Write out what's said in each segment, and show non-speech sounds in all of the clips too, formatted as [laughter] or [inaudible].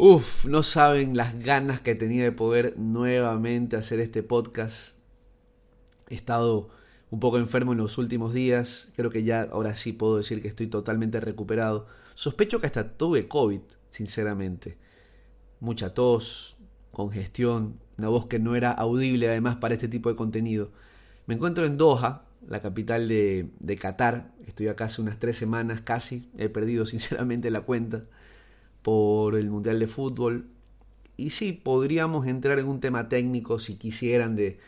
Uf, no saben las ganas que tenía de poder nuevamente hacer este podcast. He estado un poco enfermo en los últimos días. Creo que ya ahora sí puedo decir que estoy totalmente recuperado. Sospecho que hasta tuve COVID, sinceramente. Mucha tos, congestión, una voz que no era audible además para este tipo de contenido. Me encuentro en Doha, la capital de, de Qatar. Estoy acá hace unas tres semanas casi. He perdido [laughs] sinceramente la cuenta por el Mundial de Fútbol. Y sí, podríamos entrar en un tema técnico si quisieran de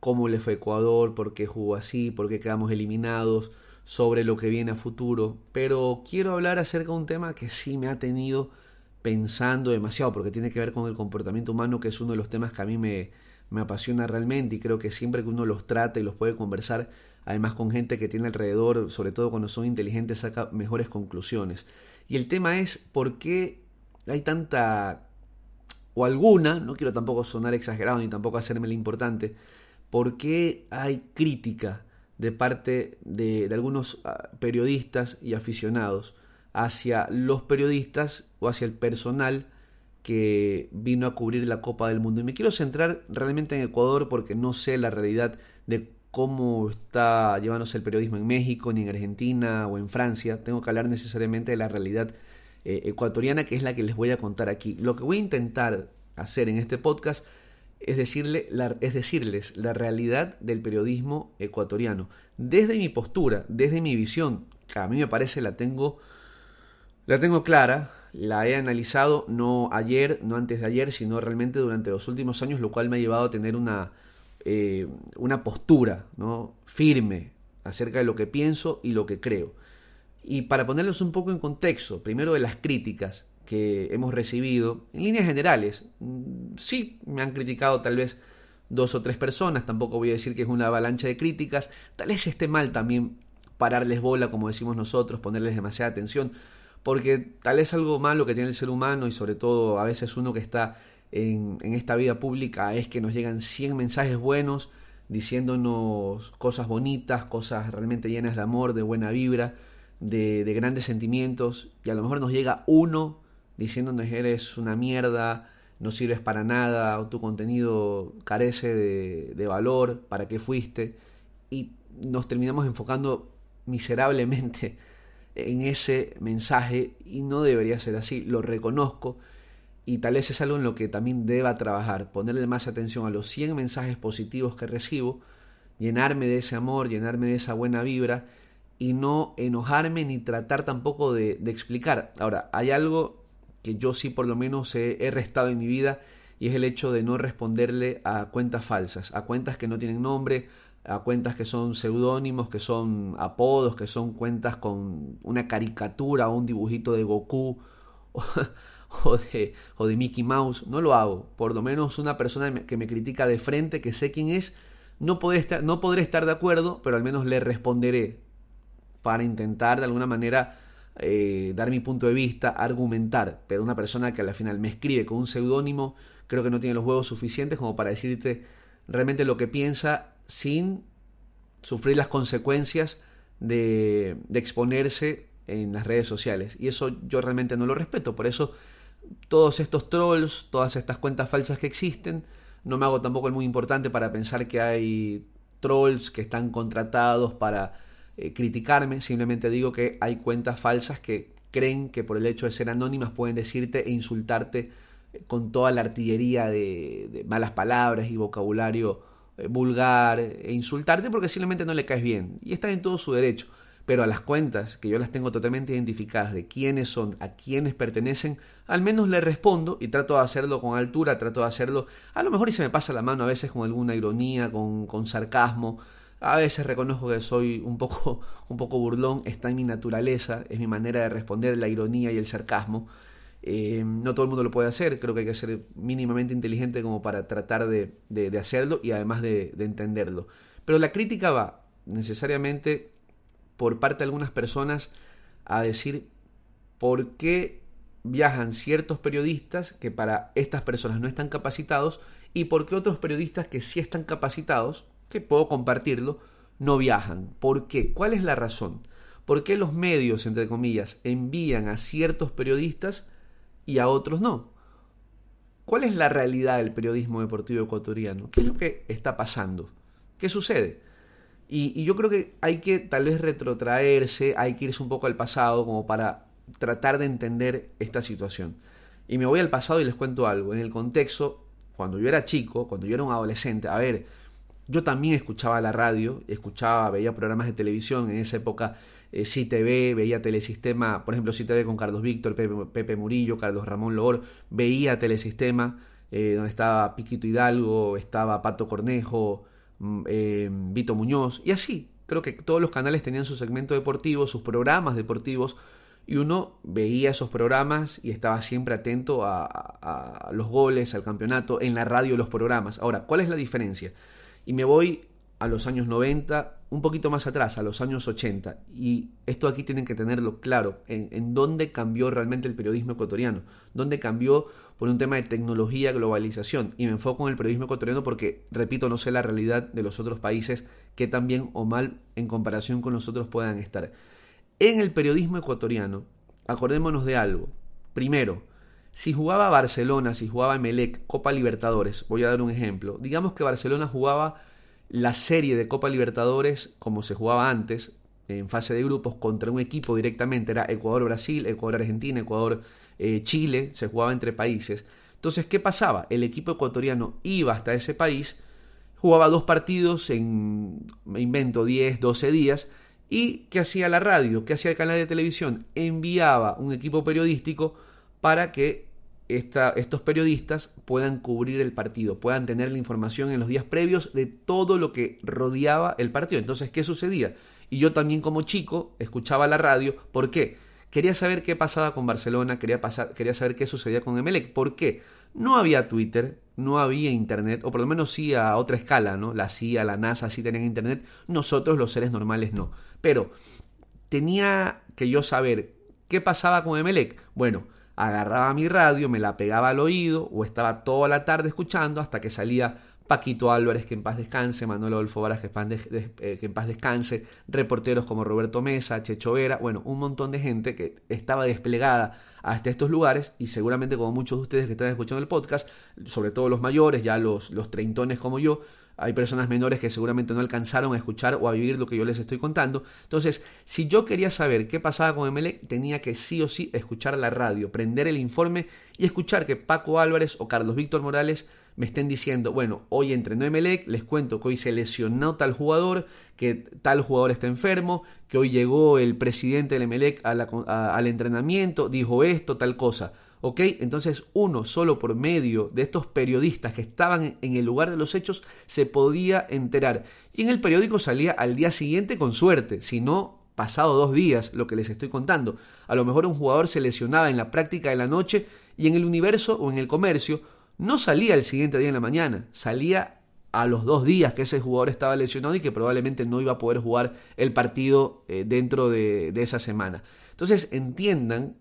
cómo le fue Ecuador, por qué jugó así, por qué quedamos eliminados, sobre lo que viene a futuro. Pero quiero hablar acerca de un tema que sí me ha tenido pensando demasiado, porque tiene que ver con el comportamiento humano, que es uno de los temas que a mí me, me apasiona realmente y creo que siempre que uno los trata y los puede conversar, además con gente que tiene alrededor, sobre todo cuando son inteligentes, saca mejores conclusiones. Y el tema es por qué hay tanta, o alguna, no quiero tampoco sonar exagerado ni tampoco hacerme lo importante, por qué hay crítica de parte de, de algunos ah, periodistas y aficionados hacia los periodistas o hacia el personal que vino a cubrir la Copa del Mundo. Y me quiero centrar realmente en Ecuador porque no sé la realidad de cómo está llevándose el periodismo en México, ni en Argentina o en Francia. Tengo que hablar necesariamente de la realidad eh, ecuatoriana, que es la que les voy a contar aquí. Lo que voy a intentar hacer en este podcast es, decirle es decirles la realidad del periodismo ecuatoriano. Desde mi postura, desde mi visión, que a mí me parece la tengo, la tengo clara, la he analizado no ayer, no antes de ayer, sino realmente durante los últimos años, lo cual me ha llevado a tener una, eh, una postura ¿no? firme acerca de lo que pienso y lo que creo. Y para ponerlos un poco en contexto, primero de las críticas que hemos recibido, en líneas generales, mm, sí me han criticado tal vez dos o tres personas, tampoco voy a decir que es una avalancha de críticas, tal vez esté mal también pararles bola, como decimos nosotros, ponerles demasiada atención, porque tal vez algo malo que tiene el ser humano y sobre todo a veces uno que está en, esta vida pública es que nos llegan 100 mensajes buenos diciéndonos cosas bonitas, cosas realmente llenas de amor, de buena vibra, de, grandes sentimientos, y a lo mejor nos llega uno diciéndonos eres una mierda, no sirves para nada, o tu contenido carece de, de valor, para qué fuiste, y nos terminamos enfocando miserablemente [laughs] en ese mensaje y no debería ser así, lo reconozco y tal vez es algo en lo que también deba trabajar, ponerle más atención a los 100 mensajes positivos que recibo, llenarme de ese amor, llenarme de esa buena vibra y no enojarme ni tratar tampoco de, explicar. Ahora, hay algo que yo sí por lo menos he, restado en mi vida y es el hecho de no responderle a cuentas falsas, a cuentas que no tienen nombre, a cuentas que son seudónimos, que son apodos, que son cuentas con una caricatura o un dibujito de Goku [laughs] o de, o de Mickey Mouse, no lo hago. Por lo menos una persona que me critica de frente, que sé quién es, no, podré estar, no podré estar de acuerdo, pero al menos le responderé para intentar de alguna manera eh, dar mi punto de vista, argumentar. Pero una persona que al final me escribe con un seudónimo, creo que no tiene los huevos suficientes como para decirte realmente lo que piensa sin sufrir las consecuencias de, de exponerse en las redes sociales. Y eso yo realmente no lo respeto. Por eso todos estos trolls, todas estas cuentas falsas que existen. No me hago tampoco el muy importante para pensar que hay trolls que están contratados para eh, criticarme. Simplemente digo que hay cuentas falsas que creen que por el hecho de ser anónimas pueden decirte e insultarte eh, con toda la artillería de, malas palabras y vocabulario eh, vulgar e insultarte porque simplemente no le caes bien. Y está en todo su derecho pero a las cuentas, que yo las tengo totalmente identificadas de quiénes son, a quiénes pertenecen, al menos le respondo y trato de hacerlo con altura, trato de hacerlo, a lo mejor y se me pasa la mano a veces con alguna ironía, con, con sarcasmo, a veces reconozco que soy un poco, [laughs] un poco burlón, está en mi naturaleza, es mi manera de responder la ironía y el sarcasmo, Eh, no todo el mundo lo puede hacer, creo que hay que ser mínimamente inteligente como para tratar de, hacerlo y además de, de, entenderlo. Pero la crítica va necesariamente por parte de algunas personas a decir por qué viajan ciertos periodistas que para estas personas no están capacitados y por qué otros periodistas que sí están capacitados, que puedo compartirlo, no viajan. ¿Por qué? ¿Cuál es la razón? ¿Por qué los medios, entre comillas, envían a ciertos periodistas y a otros no. ¿Cuál es la realidad del periodismo deportivo ecuatoriano? ¿Qué es lo que está pasando? ¿Qué sucede? Y, yo creo que hay que tal vez retrotraerse, hay que irse un poco al pasado como para tratar de entender esta situación. Y me voy al pasado y les cuento algo. En el contexto, cuando yo era chico, cuando yo era un adolescente, a ver, yo también escuchaba la radio, escuchaba, veía programas de televisión. En esa época eh, CTV, veía Telesistema, por ejemplo, CTV con Carlos Víctor, Pepe, Murillo, Carlos Ramón Loor, veía Telesistema, eh, donde estaba Piquito Hidalgo, estaba Pato Cornejo, eh, Vito Muñoz, y así. Creo que todos los canales tenían su segmento deportivo, sus programas deportivos, y uno veía esos programas y estaba siempre atento a, a, los goles, al campeonato, en la radio los programas. Ahora, ¿cuál es la diferencia? Y me voy a los años 90, un poquito más atrás, a los años 80. Y esto aquí tienen que tenerlo claro, en, dónde cambió realmente el periodismo ecuatoriano, dónde cambió por un tema de tecnología, globalización. Y me enfoco en el periodismo ecuatoriano porque, repito, no sé la realidad de los otros países que tan bien o mal en comparación con nosotros puedan estar. En el periodismo ecuatoriano, acordémonos de algo. Primero, si jugaba Barcelona, si jugaba Melec, Copa Libertadores, voy a dar un ejemplo. Digamos que Barcelona jugaba la serie de Copa Libertadores como se jugaba antes, en fase de grupos, contra un equipo directamente, era Ecuador-Brasil, Ecuador-Argentina, Ecuador-Chile, se jugaba entre países. Entonces, ¿qué pasaba? El equipo ecuatoriano iba hasta ese país, jugaba dos partidos en, me invento, 10, 12 días, y ¿qué hacía la radio? ¿Qué hacía el canal de televisión? Enviaba un equipo periodístico para que estos periodistas puedan cubrir el partido, puedan tener la información en los días previos de todo lo que rodeaba el partido. Entonces, ¿qué sucedía? Y yo también como chico escuchaba la radio. ¿Por qué? Quería saber qué pasaba con Barcelona, quería, pasar, quería saber qué sucedía con Emelec. ¿Por qué? No había Twitter, no había Internet, o por lo menos sí a otra escala, ¿no? La CIA, la NASA sí tenían Internet, nosotros los seres normales no. Pero tenía que yo saber qué pasaba con Emelec. Bueno, agarraba mi radio, me la pegaba al oído o estaba toda la tarde escuchando hasta que salía Paquito Álvarez, que en paz descanse, Manuel Adolfo Varas, que, eh, que en paz descanse, reporteros como Roberto Mesa, Checho Vera, bueno, un montón de gente que estaba desplegada hasta estos lugares y seguramente como muchos de ustedes que están escuchando el podcast, sobre todo los mayores, ya los, los treintones como yo, hay personas menores que seguramente no alcanzaron a escuchar o a vivir lo que yo les estoy contando. Entonces, si yo quería saber qué pasaba con Emelec, tenía que sí o sí escuchar la radio, prender el informe y escuchar que Paco Álvarez o Carlos Víctor Morales me estén diciendo, bueno, hoy entrenó Emelec, les cuento que hoy se lesionó tal jugador, que tal jugador está enfermo, que hoy llegó el presidente del Emelec al entrenamiento, dijo esto, tal cosa. ¿Ok? Entonces uno solo por medio de estos periodistas que estaban en el lugar de los hechos se podía enterar. Y en el periódico salía al día siguiente con suerte, si no pasado dos días, lo que les estoy contando. A lo mejor un jugador se lesionaba en la práctica de la noche y en el universo o en el comercio no salía el siguiente día en la mañana, salía a los dos días que ese jugador estaba lesionado y que probablemente no iba a poder jugar el partido eh, dentro de, de esa semana. Entonces entiendan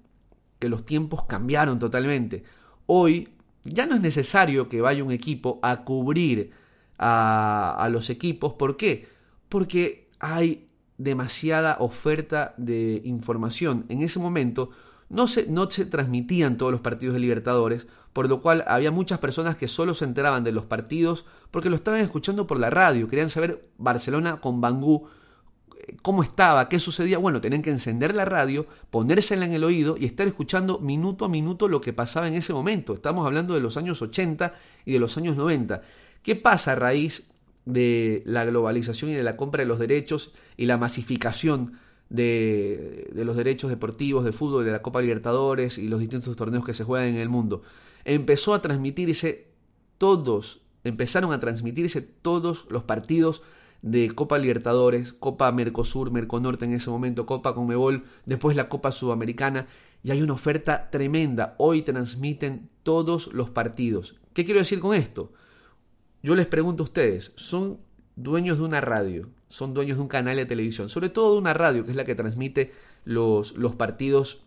que los tiempos cambiaron totalmente. Hoy ya no es necesario que vaya un equipo a cubrir a, los equipos. ¿Por qué? Porque hay demasiada oferta de información. En ese momento no se, no se transmitían todos los partidos de Libertadores, por lo cual había muchas personas que solo se enteraban de los partidos porque lo estaban escuchando por la radio, querían saber Barcelona con Bangú cómo estaba, qué sucedía. Bueno, tenían que encender la radio, ponérsela en el oído y estar escuchando minuto a minuto lo que pasaba en ese momento. Estamos hablando de los años 80 y de los años 90. ¿Qué pasa a raíz de la globalización y de la compra de los derechos y la masificación de, los derechos deportivos de fútbol, de la Copa Libertadores y los distintos torneos que se juegan en el mundo? Empezó a transmitirse todos, empezaron a transmitirse todos los partidos de Copa Libertadores, Copa Mercosur, Merconorte en ese momento, Copa Conmebol, después la Copa Sudamericana, y hay una oferta tremenda. Hoy transmiten todos los partidos. ¿Qué quiero decir con esto? Yo les pregunto a ustedes, ¿son dueños de una radio? ¿Son dueños de un canal de televisión? Sobre todo de una radio, que es la que transmite los, los partidos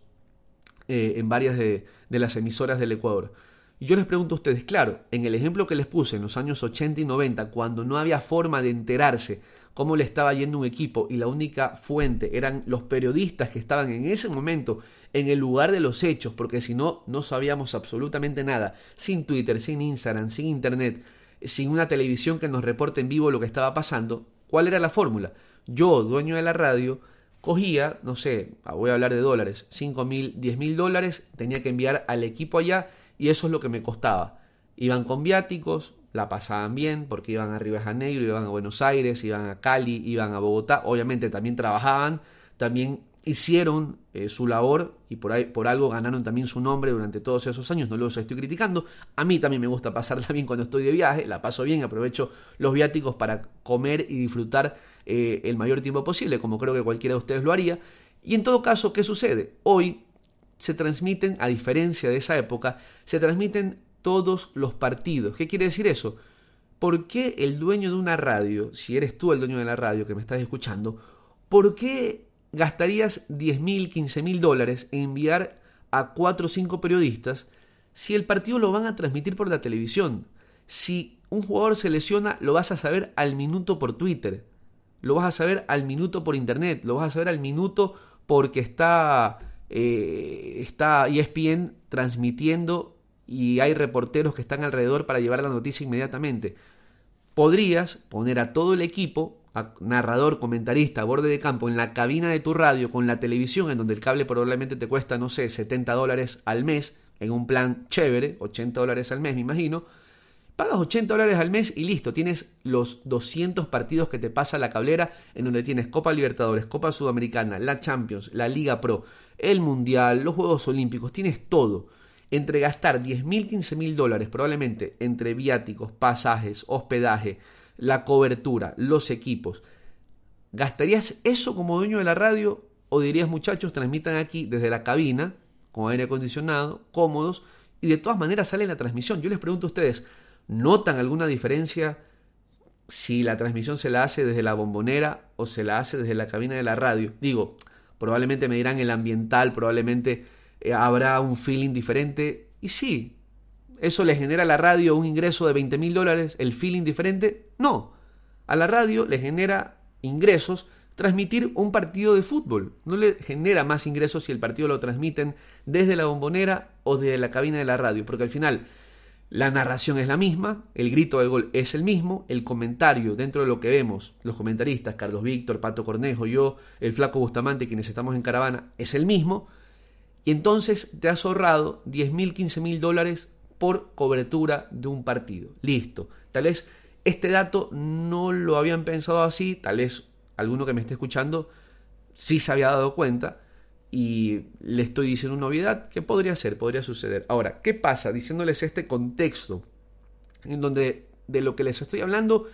eh, en varias de, de las emisoras del Ecuador. Y yo les pregunto a ustedes, claro, en el ejemplo que les puse en los años 80 y 90, cuando no había forma de enterarse cómo le estaba yendo un equipo y la única fuente eran los periodistas que estaban en ese momento en el lugar de los hechos, porque si no, no sabíamos absolutamente nada, sin Twitter, sin Instagram, sin Internet, sin una televisión que nos reporte en vivo lo que estaba pasando, ¿cuál era la fórmula? Yo, dueño de la radio, cogía, no sé, voy a hablar de dólares, 5 mil, 10 mil dólares, tenía que enviar al equipo allá y eso es lo que me costaba. Iban con viáticos, la pasaban bien porque iban a Río de Janeiro, iban a Buenos Aires, iban a Cali, iban a Bogotá, obviamente también trabajaban, también hicieron eh, su labor y por, ahí, por algo ganaron también su nombre durante todos esos años, no los estoy criticando. A mí también me gusta pasarla [laughs] bien cuando estoy de viaje, la paso bien, aprovecho los viáticos para comer y disfrutar eh, el mayor tiempo posible, como creo que cualquiera de ustedes lo haría. Y en todo caso, ¿qué sucede? Hoy se transmiten, a diferencia de esa época, se transmiten todos los partidos. ¿Qué quiere decir eso? ¿Por qué el dueño de una radio, si eres tú el dueño de la radio que me estás escuchando, ¿por qué gastarías 10 mil, 15 mil dólares en enviar a 4 o 5 periodistas si el partido lo van a transmitir por la televisión? Si un jugador se lesiona, lo vas a saber al minuto por Twitter, lo vas a saber al minuto por Internet, lo vas a saber al minuto porque está eh, está ESPN transmitiendo y hay reporteros que están alrededor para llevar la noticia inmediatamente. Podrías poner a todo el equipo, a narrador, comentarista, borde de campo, en la cabina de tu radio con la televisión, en donde el cable probablemente te cuesta, no sé, 70 dólares al mes, en un plan chévere, 80 dólares al mes, me imagino, Pagas 80 dólares al mes y listo, tienes los 200 partidos que te pasa la cablera, en donde tienes Copa Libertadores, Copa Sudamericana, la Champions, la Liga Pro, el Mundial, los Juegos Olímpicos, tienes todo. Entre gastar 10 mil, 15 mil dólares, probablemente entre viáticos, pasajes, hospedaje, la cobertura, los equipos, ¿gastarías eso como dueño de la radio? ¿O dirías, muchachos, transmitan aquí desde la cabina, con aire acondicionado, cómodos, y de todas maneras sale la transmisión? Yo les pregunto a ustedes, ¿Notan alguna diferencia si la transmisión se la hace desde la bombonera o se la hace desde la cabina de la radio? Digo, probablemente me dirán el ambiental, probablemente eh, habrá un feeling diferente. Y sí, ¿eso le genera a la radio un ingreso de 20 mil dólares? ¿El feeling diferente? No. A la radio le genera ingresos transmitir un partido de fútbol. No le genera más ingresos si el partido lo transmiten desde la bombonera o desde la cabina de la radio, porque al final la narración es la misma, el grito del gol es el mismo, el comentario dentro de lo que vemos, los comentaristas, Carlos Víctor, Pato Cornejo, yo, el flaco Bustamante, quienes estamos en caravana, es el mismo, y entonces te has ahorrado 10 mil, 15 mil dólares por cobertura de un partido. Listo. Tal vez este dato no lo habían pensado así, tal vez alguno que me esté escuchando sí se había dado cuenta, y le estoy diciendo una novedad que podría ser, podría suceder. Ahora, ¿qué pasa? Diciéndoles este contexto en donde de lo que les estoy hablando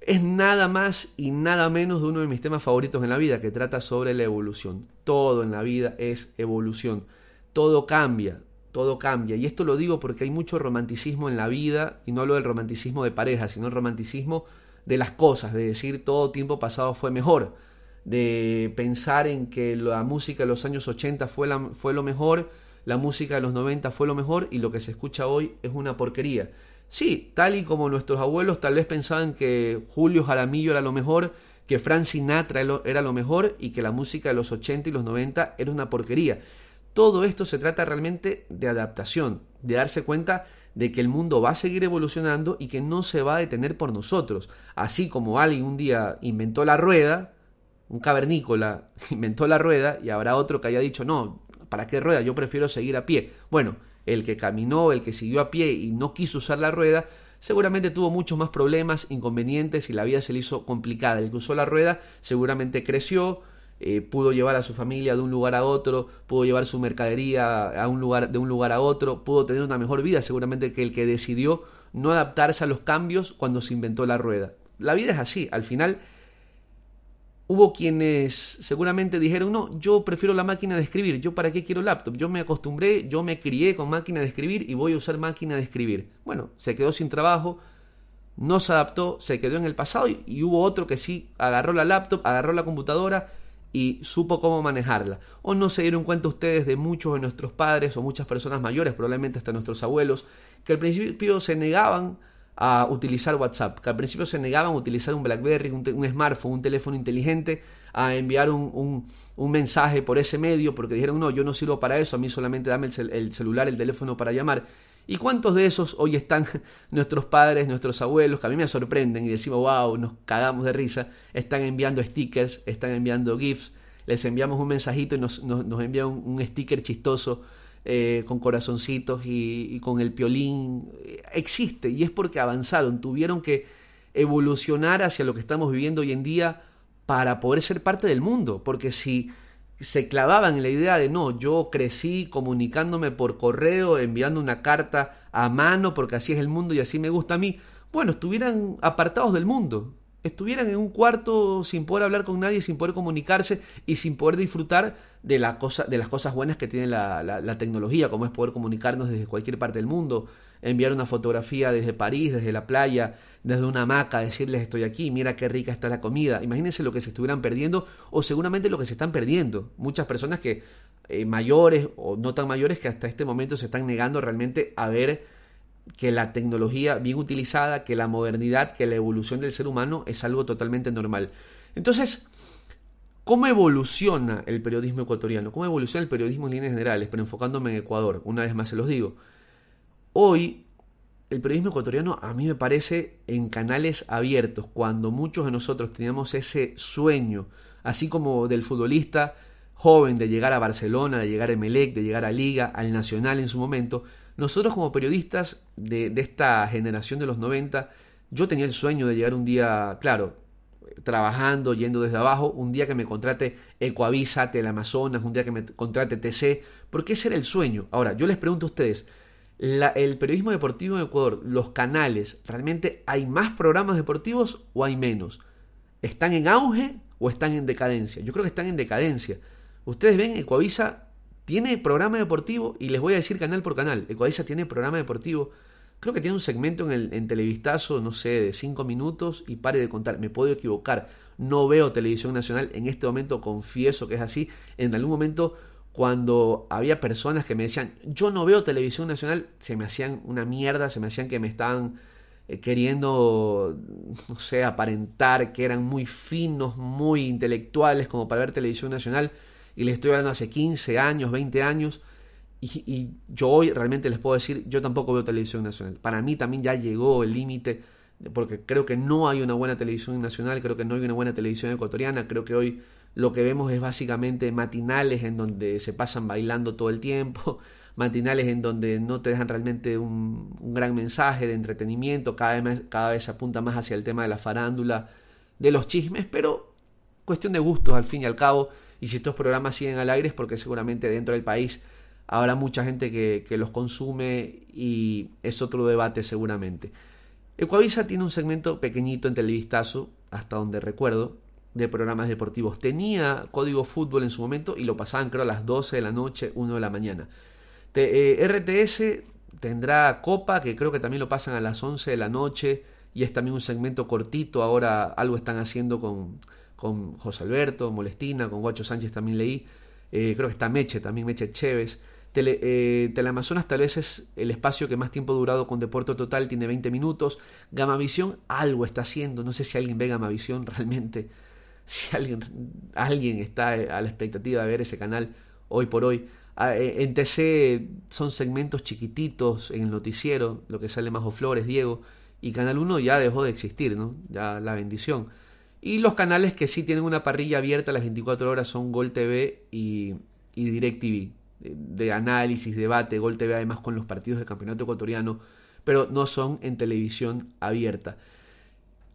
es nada más y nada menos de uno de mis temas favoritos en la vida, que trata sobre la evolución. Todo en la vida es evolución. Todo cambia, todo cambia. Y esto lo digo porque hay mucho romanticismo en la vida, y no hablo del romanticismo de pareja, sino el romanticismo de las cosas, de decir todo tiempo pasado fue mejor de pensar en que la música de los años 80 fue, la, fue lo mejor, la música de los 90 fue lo mejor y lo que se escucha hoy es una porquería. Sí, tal y como nuestros abuelos tal vez pensaban que Julio Jaramillo era lo mejor, que Frank Sinatra era lo mejor y que la música de los 80 y los 90 era una porquería. Todo esto se trata realmente de adaptación, de darse cuenta de que el mundo va a seguir evolucionando y que no se va a detener por nosotros. Así como alguien un día inventó la rueda, un cavernícola [laughs] inventó la rueda y habrá otro que haya dicho, no, ¿para qué rueda? Yo prefiero seguir a pie. Bueno, el que caminó, el que siguió a pie y no quiso usar la rueda, seguramente tuvo muchos más problemas, inconvenientes y la vida se le hizo complicada. El que usó la rueda seguramente creció, eh, pudo llevar a su familia de un lugar a otro, pudo llevar su mercadería a un lugar, de un lugar a otro, pudo tener una mejor vida seguramente que el que decidió no adaptarse a los cambios cuando se inventó la rueda. La vida es así, al final hubo quienes seguramente dijeron, no, yo prefiero la máquina de escribir, yo para qué quiero laptop, yo me acostumbré, yo me crié con máquina de escribir y voy a usar máquina de escribir. Bueno, se quedó sin trabajo, no se adaptó, se quedó en el pasado y, hubo otro que sí agarró la laptop, agarró la computadora y supo cómo manejarla. O no se dieron cuenta ustedes de muchos de nuestros padres o muchas personas mayores, probablemente hasta nuestros abuelos, que al principio se negaban a utilizar WhatsApp, que al principio se negaban a utilizar un BlackBerry, un, smartphone, un teléfono inteligente, a enviar un, mensaje por ese medio, porque dijeron, no, yo no sirvo para eso, a mí solamente dame el celular, el teléfono para llamar. ¿Y cuántos de esos hoy están [laughs] nuestros padres, nuestros abuelos, que a mí me sorprenden y decimos, wow, nos cagamos de risa, están enviando stickers, están enviando GIFs, les enviamos un mensajito y nos, nos, envían un, sticker chistoso eh, con corazoncitos y, con el piolín. Existe y es porque avanzaron, tuvieron que evolucionar hacia lo que estamos viviendo hoy en día para poder ser parte del mundo, porque si se clavaban en la idea de no, yo crecí comunicándome por correo, enviando una carta a mano, porque así es el mundo y así me gusta a mí, bueno, estuvieran apartados del mundo, estuvieran en un cuarto sin poder hablar con nadie, sin poder comunicarse y sin poder disfrutar de, la cosa, de las cosas buenas que tiene la, la tecnología, como es poder comunicarnos desde cualquier parte del mundo, enviar una fotografía desde París, desde la playa, desde una hamaca, decirles estoy aquí, mira qué rica está la comida. Imagínense lo que se estuvieran perdiendo o seguramente lo que se están perdiendo. Muchas personas que eh, mayores o no tan mayores que hasta este momento se están negando realmente a ver que la tecnología bien utilizada, que la modernidad, que la evolución del ser humano es algo totalmente normal. Entonces, ¿cómo evoluciona el periodismo ecuatoriano? ¿Cómo evoluciona el periodismo en líneas generales? Pero enfocándome en Ecuador, una vez más se los digo. Hoy, el periodismo ecuatoriano a mí me parece en canales abiertos, cuando muchos de nosotros teníamos ese sueño, así como del futbolista joven de llegar a Barcelona, de llegar a Emelec, de llegar a Liga, al Nacional en su momento, nosotros como periodistas de, esta generación de los 90, yo tenía el sueño de llegar un día, claro, trabajando, yendo desde abajo, un día que me contrate Ecoavisa, Teleamazonas, un día que me contrate TC, porque ese era el sueño. Ahora, yo les pregunto a ustedes, el periodismo deportivo en Ecuador, los canales, ¿realmente hay más programas deportivos o hay menos? ¿Están en auge o están en decadencia? Yo creo que están en decadencia. Ustedes ven, Ecuavisa tiene programa deportivo y les voy a decir canal por canal. Ecuavisa tiene programa deportivo. Creo que tiene un segmento en, el, Televistazo, no sé, de 5 minutos y pare de contar. Me puedo equivocar. No veo televisión nacional. En este momento confieso que es así. En algún momento cuando había personas que me decían, yo no veo televisión nacional, se me hacían una mierda, se me hacían que me estaban eh, queriendo, no sé, aparentar que eran muy finos, muy intelectuales como para ver televisión nacional, y les estoy hablando hace 15 años, 20 años, y, yo hoy realmente les puedo decir, yo tampoco veo televisión nacional. Para mí también ya llegó el límite, porque creo que no hay una buena televisión nacional, creo que no hay una buena televisión ecuatoriana, creo que hoy lo que vemos es básicamente matinales en donde se pasan bailando todo el tiempo, [laughs] matinales en donde no te dejan realmente un, gran mensaje de entretenimiento, cada vez, cada vez apunta más hacia el tema de la farándula, de los chismes, pero cuestión de gustos al fin y al cabo, y si estos programas siguen al aire es porque seguramente dentro del país habrá mucha gente que, los consume y es otro debate seguramente. Ecuavisa tiene un segmento pequeñito en Televistazo, hasta donde recuerdo, de programas deportivos. Tenía código fútbol en su momento y lo pasaban creo a las 12 de la noche, 1 de la mañana. Eh, RTS tendrá Copa, que creo que también lo pasan a las 11 de la noche y es también un segmento cortito. Ahora algo están haciendo con, con José Alberto, Molestina, con Guacho Sánchez también leí. Eh, creo que está Meche, también Meche Chévez. Tele, eh, Teleamazonas tal vez es el espacio que más tiempo ha durado con Deporte Total, tiene 20 minutos. Gamavisión algo está haciendo, no sé si alguien ve Gamavisión [laughs] realmente si alguien, alguien está a la expectativa de ver ese canal hoy por hoy. Ah, eh, en TC son segmentos chiquititos en el noticiero, lo que sale Majo Flores, Diego, y Canal 1 ya dejó de existir, ¿no? Ya la bendición. Y los canales que sí tienen una parrilla abierta las 24 horas son Gol TV y, DirecTV, de, de análisis, debate, Gol TV además con los partidos del campeonato ecuatoriano, pero no son en televisión abierta.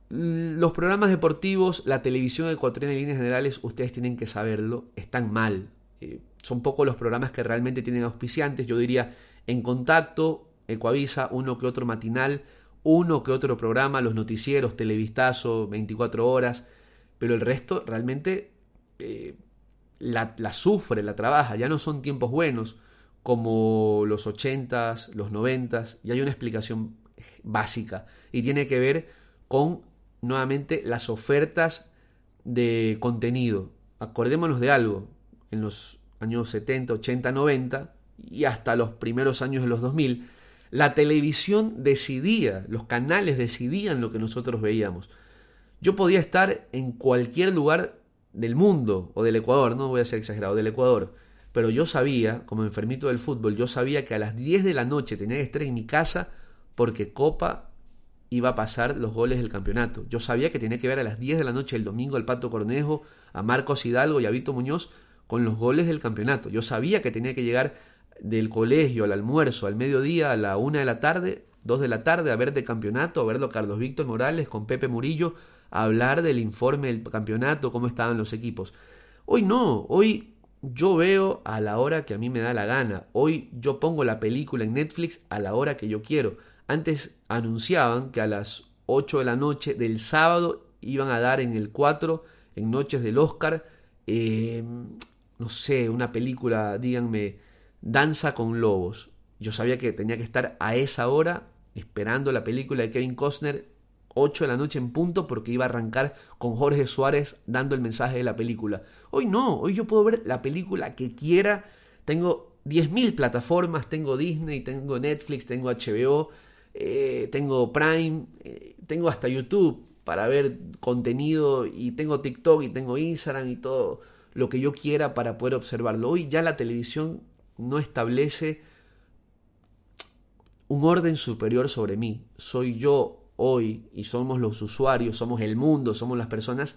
Los programas deportivos, la televisión ecuatoriana en líneas generales, ustedes tienen que saberlo, están mal. Eh, son pocos los programas que realmente tienen auspiciantes. Yo diría En Contacto, Ecuavisa, uno que otro matinal, uno que otro programa, los noticieros, Televistazo, 24 horas. pero el resto realmente eh, la, la, sufre, la trabaja, ya no son tiempos buenos como los 80s, los 90s, y hay una explicación básica y tiene que ver con nuevamente las ofertas de contenido. Acordémonos de algo, en los años 70, 80, 90 y hasta los primeros años de los 2000, la televisión decidía, los canales decidían lo que nosotros veíamos. Yo podía estar en cualquier lugar del mundo o del Ecuador, no voy a ser exagerado, del Ecuador, pero yo sabía, como enfermito del fútbol, yo sabía que a las 10 de la noche tenía que estar en mi casa porque Copa iba a pasar los goles del campeonato. Yo sabía que tenía que ver a las 10 de la noche el domingo al Pato Cornejo, a Marcos Hidalgo y a Vito Muñoz con los goles del campeonato. Yo sabía que tenía que llegar del colegio al almuerzo, al mediodía, a la una de la tarde, dos de la tarde, a ver de campeonato, a verlo Carlos Víctor Morales con Pepe Murillo, a hablar del informe del campeonato, cómo estaban los equipos. Hoy no, hoy yo veo a la hora que a mí me da la gana. Hoy yo pongo la película en Netflix a la hora que yo quiero. Antes anunciaban que a las 8 de la noche del sábado iban a dar en el 4, en Noches del Oscar, eh, no sé, una película, díganme, Danza con Lobos. Yo sabía que tenía que estar a esa hora esperando la película de Kevin Costner 8 de la noche en punto porque iba a arrancar con Jorge Suárez dando el mensaje de la película. Hoy no, hoy yo puedo ver la película que quiera. Tengo 10.000 plataformas, tengo Disney, tengo Netflix, tengo HBO, eh, tengo Prime, eh, tengo hasta YouTube para ver contenido y tengo TikTok y tengo Instagram y todo lo que yo quiera para poder observarlo. Hoy ya la televisión no establece un orden superior sobre mí. Soy yo hoy y somos los usuarios, somos el mundo, somos las personas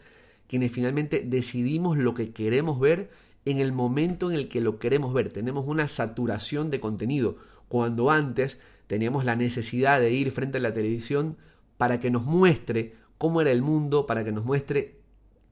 quienes finalmente decidimos lo que queremos ver en el momento en el que lo queremos ver. Tenemos una saturación de contenido, cuando antes teníamos la necesidad de ir frente a la televisión para que nos muestre cómo era el mundo, para que nos muestre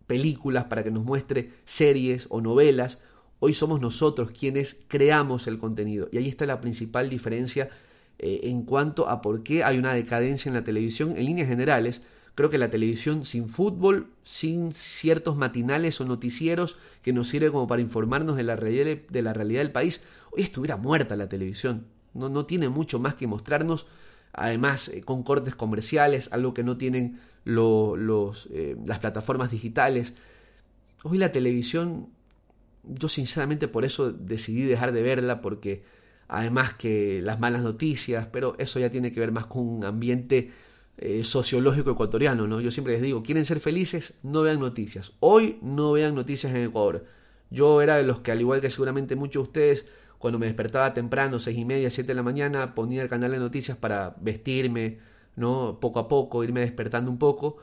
películas, para que nos muestre series o novelas Hoy somos nosotros quienes creamos el contenido y ahí está la principal diferencia eh, en cuanto a por qué hay una decadencia en la televisión en líneas generales. Creo que la televisión sin fútbol, sin ciertos matinales o noticieros que nos sirve como para informarnos de la realidad, del país, hoy estuviera muerta la televisión. No, no tiene mucho más que mostrarnos, además eh, con cortes comerciales, algo que no tienen los, eh, las plataformas digitales. Hoy la televisión yo sinceramente por eso decidí dejar de verla porque además que las malas noticias, pero eso ya tiene que ver más con un ambiente eh, sociológico ecuatoriano, ¿no? Yo siempre les digo, ¿quieren ser felices? No vean noticias. Hoy no vean noticias en Ecuador. Yo era de los que, al igual que seguramente muchos de ustedes, cuando me despertaba temprano, seis y media, siete de la mañana, ponía el canal de noticias para vestirme, ¿no? Poco a poco, irme despertando un poco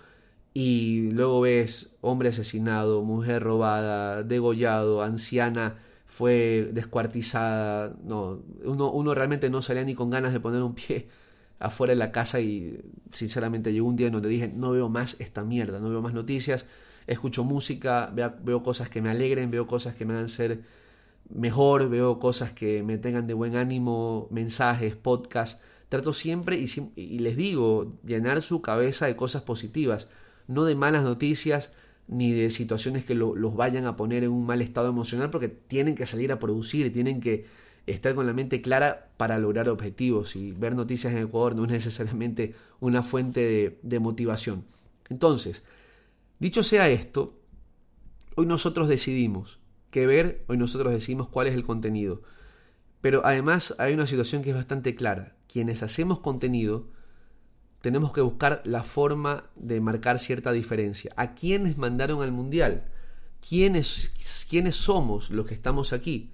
y luego ves hombre asesinado, mujer robada, degollado, anciana fue descuartizada, no, uno, uno realmente no salía ni con ganas de poner un pie [laughs] afuera de la casa y sinceramente llegó un día en donde dije, no veo más esta mierda, no veo más noticias, escucho música, veo, veo cosas que me alegren, veo cosas que me hagan ser mejor, veo cosas que me tengan de buen ánimo, mensajes, podcasts, trato siempre y, y les digo, llenar su cabeza de cosas positivas no de malas noticias ni de situaciones que los vayan a poner en un mal estado emocional, porque tienen que salir a producir, tienen que estar con la mente clara para lograr objetivos y ver noticias en Ecuador no es [laughs] necesariamente una fuente de, de motivación. Entonces, dicho sea esto, hoy nosotros decidimos qué ver, hoy nosotros decidimos cuál es el contenido. Pero además hay una situación que es bastante clara. Quienes hacemos contenido tenemos que buscar la forma de marcar cierta diferencia. ¿A quiénes mandaron al Mundial? ¿Quiénes, ¿Quiénes somos los que estamos aquí?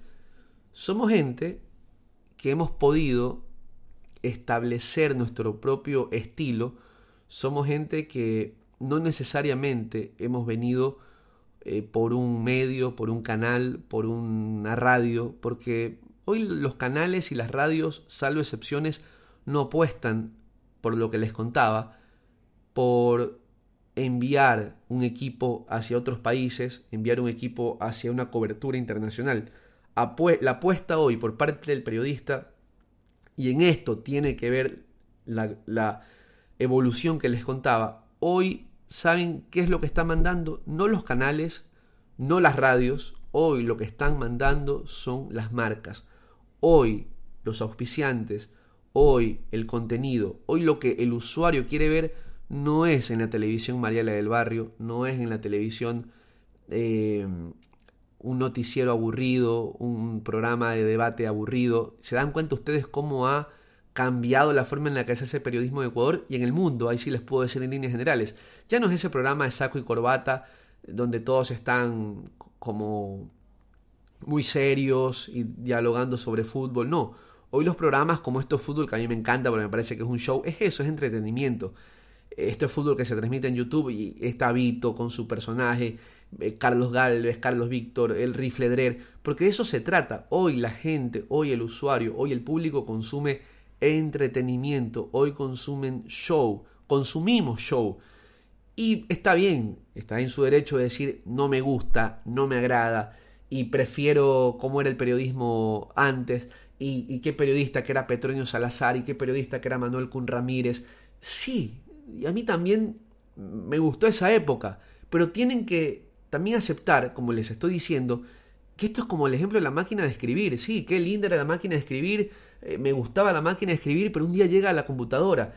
Somos gente que hemos podido establecer nuestro propio estilo. Somos gente que no necesariamente hemos venido eh, por un medio, por un canal, por una radio, porque hoy los canales y las radios, salvo excepciones, no apuestan por lo que les contaba, por enviar un equipo hacia otros países, enviar un equipo hacia una cobertura internacional. La apuesta hoy por parte del periodista, y en esto tiene que ver la, evolución que les contaba, hoy saben qué es lo que están mandando, no los canales, no las radios, hoy lo que están mandando son las marcas. Hoy los auspiciantes, hoy el contenido, hoy lo que el usuario quiere ver no es en la televisión Mariela del Barrio, no es en la televisión eh, un noticiero aburrido, un programa de debate aburrido. ¿Se dan cuenta ustedes cómo ha cambiado la forma en la que se hace periodismo de Ecuador y en el mundo? Ahí sí les puedo decir en líneas generales. Ya no es ese programa de saco y corbata donde todos están como muy serios y dialogando sobre fútbol. No, hoy los programas como esto fútbol, que a mí me encanta porque me parece que es un show, es eso, es entretenimiento. Esto es fútbol que se transmite en YouTube y está Vito con su personaje, eh, Carlos Galvez, Carlos Víctor, el Rifledrer, porque de eso se trata. Hoy la gente, hoy el usuario, hoy el público consume entretenimiento, hoy consumen show, consumimos show. Y está bien, está en su derecho de decir no me gusta, no me agrada y prefiero cómo era el periodismo antes y, qué periodista que era Petronio Salazar y qué periodista que era Manuel Cun Ramírez. Sí, y a mí también me gustó esa época, pero tienen que también aceptar, como les estoy diciendo, que esto es como el ejemplo de la máquina de escribir. Sí, qué linda era la máquina de escribir, eh, me gustaba la máquina de escribir, pero un día llega a la computadora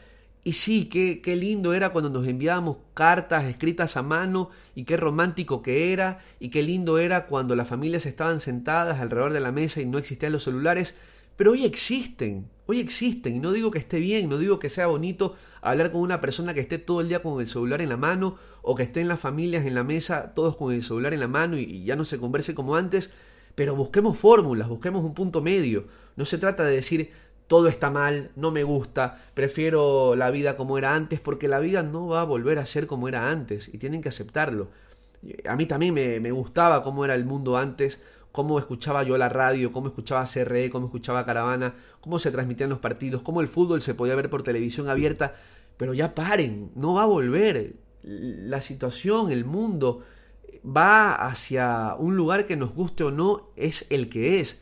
y sí, qué, qué lindo era cuando nos enviábamos cartas escritas a mano y qué romántico que era y qué lindo era cuando las familias estaban sentadas alrededor de la mesa y no existían los celulares. Pero hoy existen, hoy existen y no digo que esté bien, no digo que sea bonito hablar con una persona que esté todo el día con el celular en la mano o que estén las familias en la mesa todos con el celular en la mano y ya no se converse como antes, pero busquemos fórmulas, busquemos un punto medio. No se trata de decir todo está mal, no me gusta, prefiero la vida como era antes, porque la vida no va a volver a ser como era antes y tienen que aceptarlo. A mí también me, gustaba cómo era el mundo antes, cómo escuchaba yo la radio, cómo escuchaba CRE, cómo escuchaba Caravana, cómo se transmitían los partidos, cómo el fútbol se podía ver por televisión abierta, pero ya paren, no va a volver. La situación, el mundo va hacia un lugar que nos guste o no, es el que es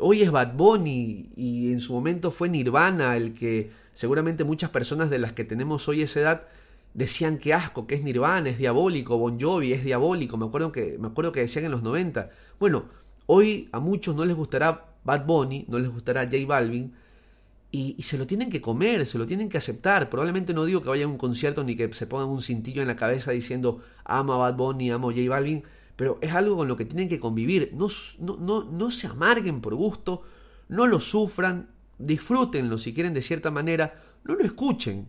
Hoy es Bad Bunny y en su momento fue Nirvana el que seguramente muchas personas de las que tenemos hoy esa edad decían que asco, que es Nirvana, es diabólico, Bon Jovi es diabólico, me acuerdo que, me acuerdo que decían en los 90. Bueno, hoy a muchos no les gustará Bad Bunny, no les gustará J Balvin, y, y, se lo tienen que comer, se lo tienen que aceptar. Probablemente no digo que vayan a un concierto ni que se pongan un cintillo en la cabeza diciendo amo a Bad Bunny, amo J Balvin, pero es algo con lo que tienen que convivir. No, no, no, se amarguen por gusto, no lo sufran, disfrútenlo si quieren de cierta manera, no lo escuchen,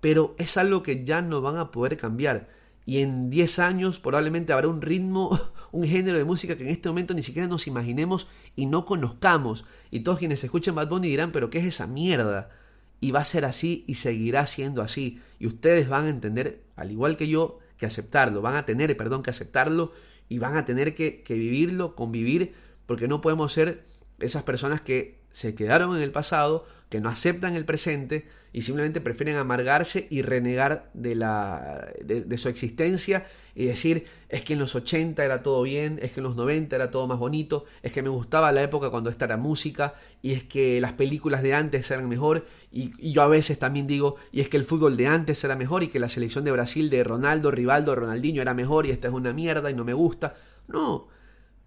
pero es algo que ya no van a poder cambiar. Y en 10 años probablemente habrá un ritmo, [laughs] un género de música que en este momento ni siquiera nos imaginemos y no conozcamos. Y todos quienes escuchen Bad Bunny dirán, pero ¿qué es esa mierda? Y va a ser así y seguirá siendo así. Y ustedes van a entender, al igual que yo, que aceptarlo. Van a tener, perdón, que aceptarlo y van a tener que, vivirlo, convivir, porque no podemos ser esas personas que se quedaron en el pasado, que no aceptan el presente y simplemente prefieren amargarse y renegar de, la, de, su existencia y decir, es que en los 80 era todo bien, es que en los 90 era todo más bonito, es que me gustaba la época cuando esta era música, y es que las películas de antes eran mejor, y, y, yo a veces también digo, y es que el fútbol de antes era mejor, y que la selección de Brasil de Ronaldo, Rivaldo, Ronaldinho era mejor, y esta es una mierda y no me gusta. No,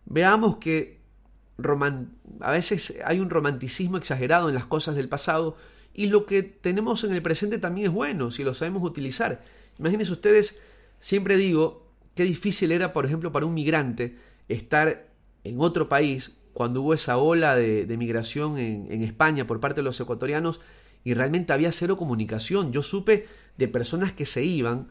veamos que a veces hay un romanticismo exagerado en las cosas del pasado, y lo que tenemos en el presente también es bueno, si lo sabemos utilizar. Imagínense ustedes Siempre digo qué difícil era, por ejemplo, para un migrante estar en otro país cuando hubo esa ola de, migración en, en, España por parte de los ecuatorianos y realmente había cero comunicación. Yo supe de personas que se iban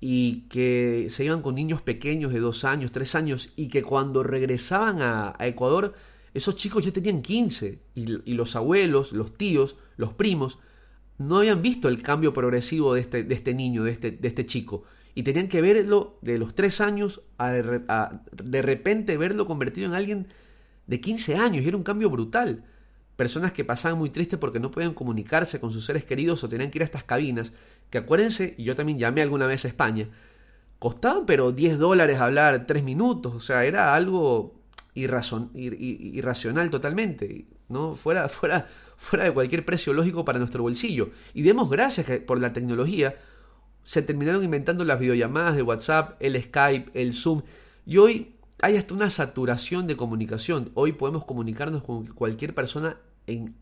y que se iban con niños pequeños de dos años, tres años y que cuando regresaban a, Ecuador esos chicos ya tenían 15 y, los abuelos, los tíos, los primos no habían visto el cambio progresivo de este, de este niño, de este, de este chico y tenían que verlo de los tres años a de, repente verlo convertido en alguien de 15 años y era un cambio brutal. Personas que pasaban muy tristes porque no podían comunicarse con sus seres queridos o tenían que ir a estas cabinas, que acuérdense, yo también llamé alguna vez a España, costaban pero 10 dólares hablar 3 minutos, o sea, era algo irracional totalmente, ¿no? Fuera, [laughs] fuera, fuera de cualquier precio lógico para nuestro bolsillo. Y demos gracias por la tecnología, se terminaron inventando las videollamadas de WhatsApp, el Skype, el Zoom. Y hoy hay hasta una saturación de comunicación. Hoy podemos comunicarnos con cualquier persona en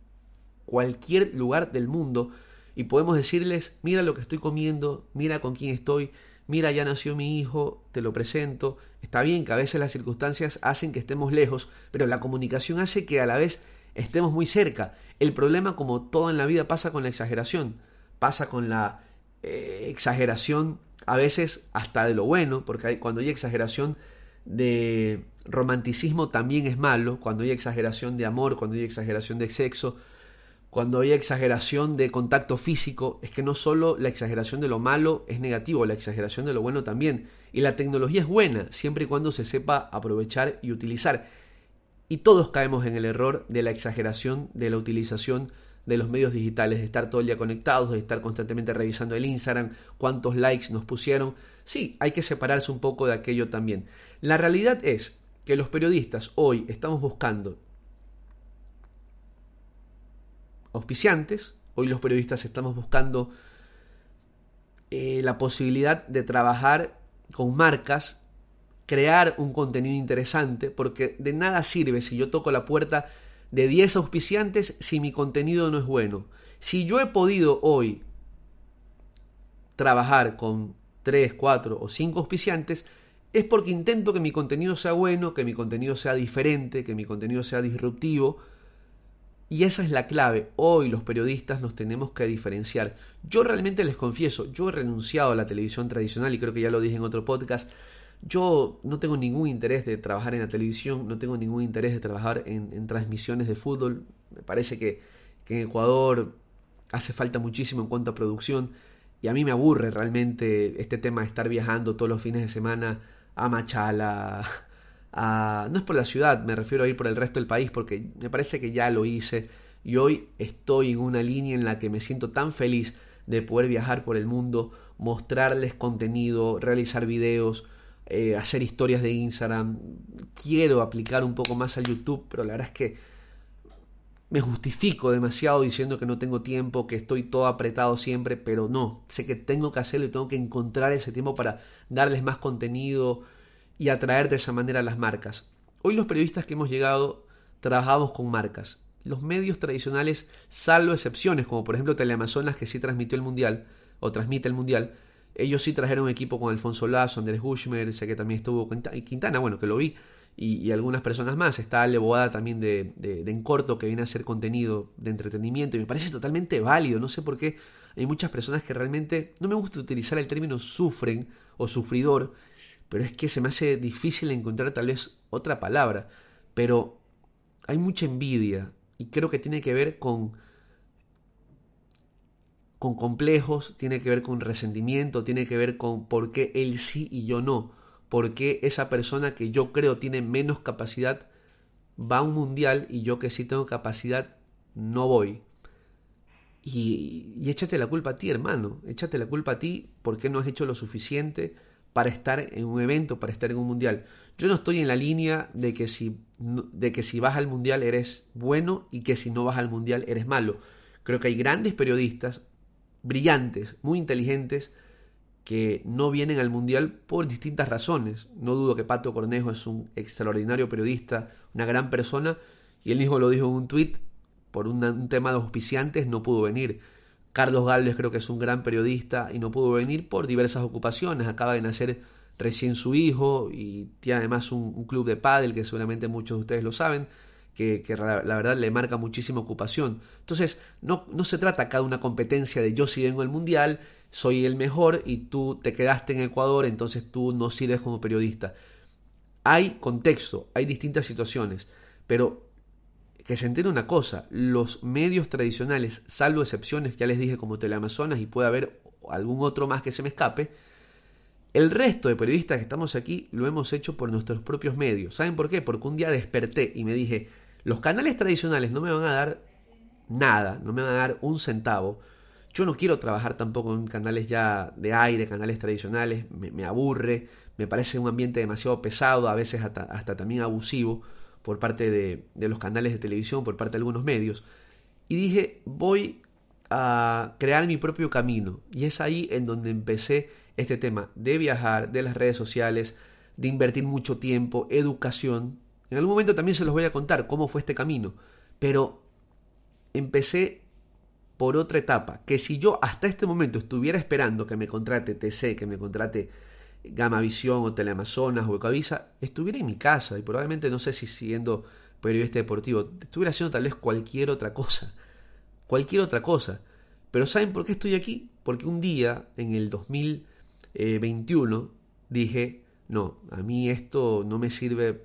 cualquier lugar del mundo y podemos decirles, mira lo que estoy comiendo, mira con quién estoy, mira ya nació mi hijo, te lo presento. Está bien que a veces las circunstancias hacen que estemos lejos, pero la comunicación hace que a la vez estemos muy cerca. El problema, como todo en la vida, pasa con la exageración, pasa con la eh, exageración a veces hasta de lo bueno, porque cuando hay exageración de romanticismo también es malo, cuando hay exageración de amor, cuando hay exageración de sexo, cuando hay exageración de contacto físico, es que no solo la exageración de lo malo es negativo, la exageración de lo bueno también. Y la tecnología es buena, siempre y cuando se sepa aprovechar y utilizar. Y todos caemos en el error de la exageración de la utilización de los medios digitales, de estar todo el día conectados, de estar constantemente revisando el Instagram, cuántos likes nos pusieron. Sí, hay que separarse un poco de aquello también. La realidad es que los periodistas hoy estamos buscando auspiciantes, hoy los periodistas estamos buscando eh, la posibilidad de trabajar con marcas, crear un contenido interesante, porque de nada sirve si yo toco la puerta de 10 auspiciantes si mi contenido no es bueno. Si yo he podido hoy trabajar con 3, 4 o 5 auspiciantes, es porque intento que mi contenido sea bueno, que mi contenido sea diferente, que mi contenido sea disruptivo. Y esa es la clave. Hoy los periodistas nos tenemos que diferenciar. Yo realmente les confieso, yo he renunciado a la televisión tradicional y creo que ya lo dije en otro podcast yo no tengo ningún interés de trabajar en la televisión, no tengo ningún interés de trabajar en, transmisiones de fútbol. Me parece que, en Ecuador hace falta muchísimo en cuanto a producción y a mí me aburre realmente este tema de estar viajando todos los fines de semana a Machala, [laughs] a... no es por la ciudad, me refiero a ir por el resto del país porque me parece que ya lo hice. Y hoy estoy en una línea en la que me siento tan feliz de poder viajar por el mundo, mostrarles contenido, realizar videos, eh, hacer historias de Instagram, quiero aplicar un poco más al YouTube, pero la verdad es que me justifico demasiado diciendo que no tengo tiempo, que estoy todo apretado siempre, pero no, sé que tengo que hacerlo y tengo que encontrar ese tiempo para darles más contenido y atraer de esa manera a las marcas. Hoy los periodistas que hemos llegado trabajamos con marcas. Los medios tradicionales, salvo excepciones, como por ejemplo Teleamazonas que sí transmitió el Mundial, o transmite el Mundial, ellos sí trajeron equipo con Alfonso Lazo, Andrés Hushmer, sé que también estuvo Quintana, bueno, que lo vi, y, algunas personas más. Está Ale Boada también de, de, de, En Corto, que viene a hacer contenido de entretenimiento, y me parece totalmente válido. No sé por qué hay muchas personas que realmente, no me gusta utilizar el término sufren o sufridor, pero es que se me hace difícil encontrar tal vez otra palabra. Pero hay mucha envidia, y creo que tiene que ver con con complejos, tiene que ver con resentimiento, tiene que ver con por qué él sí y yo no, por qué esa persona que yo creo tiene menos capacidad va a un mundial y yo que sí tengo capacidad no voy. Y, y échate la culpa a ti, hermano, échate la culpa a ti porque no has hecho lo suficiente para estar en un evento, para estar en un mundial. Yo no estoy en la línea de que si, de que si vas al mundial eres bueno y que si no vas al mundial eres malo. Creo que hay grandes periodistas, brillantes, muy inteligentes, que no vienen al Mundial por distintas razones. No dudo que Pato Cornejo es un extraordinario periodista, una gran persona, y él mismo lo dijo en un tuit, por un tema de auspiciantes no pudo venir. Carlos Galvez creo que es un gran periodista y no pudo venir por diversas ocupaciones. Acaba de nacer recién su hijo y tiene además un, club de pádel que seguramente muchos de ustedes lo saben que, la, verdad le marca muchísima ocupación. Entonces, no, no se trata acá de una competencia de yo si vengo al mundial, soy el mejor y tú te quedaste en Ecuador, entonces tú no sirves como periodista. Hay contexto, hay distintas situaciones, pero que se entienda una cosa, los medios tradicionales, salvo excepciones ya les dije como Teleamazonas y puede haber algún otro más que se me escape, el resto de periodistas que estamos aquí lo hemos hecho por nuestros propios medios. ¿Saben por qué? Porque un día desperté y me dije, los canales tradicionales no me van a dar nada, no me van a dar un centavo. Yo no quiero trabajar tampoco en canales ya de aire, canales tradicionales, me, aburre, me parece un ambiente demasiado pesado, a veces hasta, también abusivo por parte de, de, los canales de televisión, por parte de algunos medios. Y dije, voy a crear mi propio camino. Y es ahí en donde empecé este tema de viajar, de las redes sociales, de invertir mucho tiempo, educación. En algún momento también se los voy a contar cómo fue este camino. Pero empecé por otra etapa, que si yo hasta este momento estuviera esperando que me contrate TC, que me contrate Gama Visión o Teleamazonas o Ecavisa, estuviera en mi casa y probablemente no sé si siendo periodista deportivo, estuviera haciendo tal vez cualquier otra cosa, cualquier otra cosa. Pero ¿saben por qué estoy aquí? Porque un día, en el 2021, dije, no, a mí esto no me sirve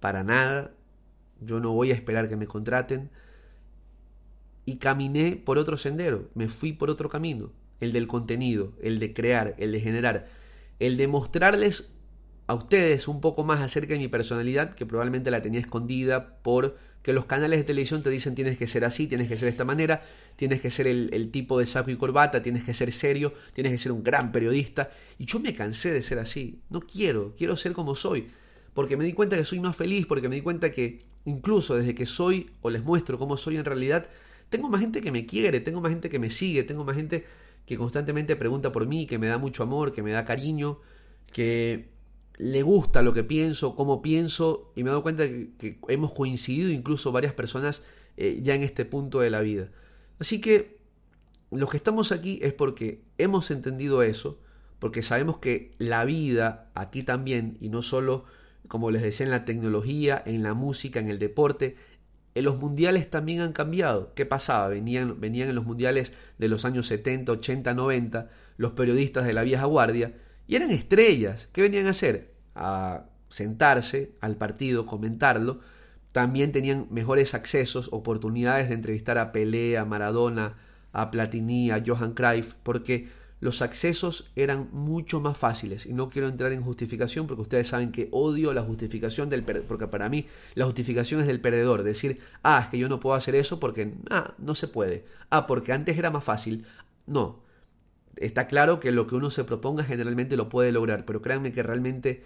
para nada, yo no voy a esperar que me contraten, y caminé por otro sendero, me fui por otro camino, el del contenido, el de crear, el de generar, el de mostrarles a ustedes un poco más acerca de mi personalidad, que probablemente la tenía escondida por que los canales de televisión te dicen tienes que ser así, tienes que ser de esta manera, tienes que ser el, el, tipo de saco y corbata, tienes que ser serio, tienes que ser un gran periodista. Y yo me cansé de ser así. No quiero, quiero ser como soy. Porque me di cuenta que soy más feliz, porque me di cuenta que incluso desde que soy o les muestro cómo soy en realidad, tengo más gente que me quiere, tengo más gente que me sigue, tengo más gente que constantemente pregunta por mí, que me da mucho amor, que me da cariño, que le gusta lo que pienso, cómo pienso, y me he dado cuenta que, hemos coincidido incluso varias personas eh, ya en este punto de la vida. Así que los que estamos aquí es porque hemos entendido eso, porque sabemos que la vida aquí también, y no solo, como les decía, en la tecnología, en la música, en el deporte, en los mundiales también han cambiado. ¿Qué pasaba? Venían, venían en los mundiales de los años 70, 80, 90 los periodistas de la vieja guardia y eran estrellas. ¿Qué venían a hacer? A sentarse al partido, comentarlo. También tenían mejores accesos, oportunidades de entrevistar a Pelé, a Maradona, a Platini, a Johan Cruyff, porque los accesos eran mucho más fáciles. Y no quiero entrar en justificación porque ustedes saben que odio la justificación del. Porque para mí la justificación es del perdedor. Decir, ah, es que yo no puedo hacer eso porque ah, no se puede. Ah, porque antes era más fácil. No. Está claro que lo que uno se proponga generalmente lo puede lograr. Pero créanme que realmente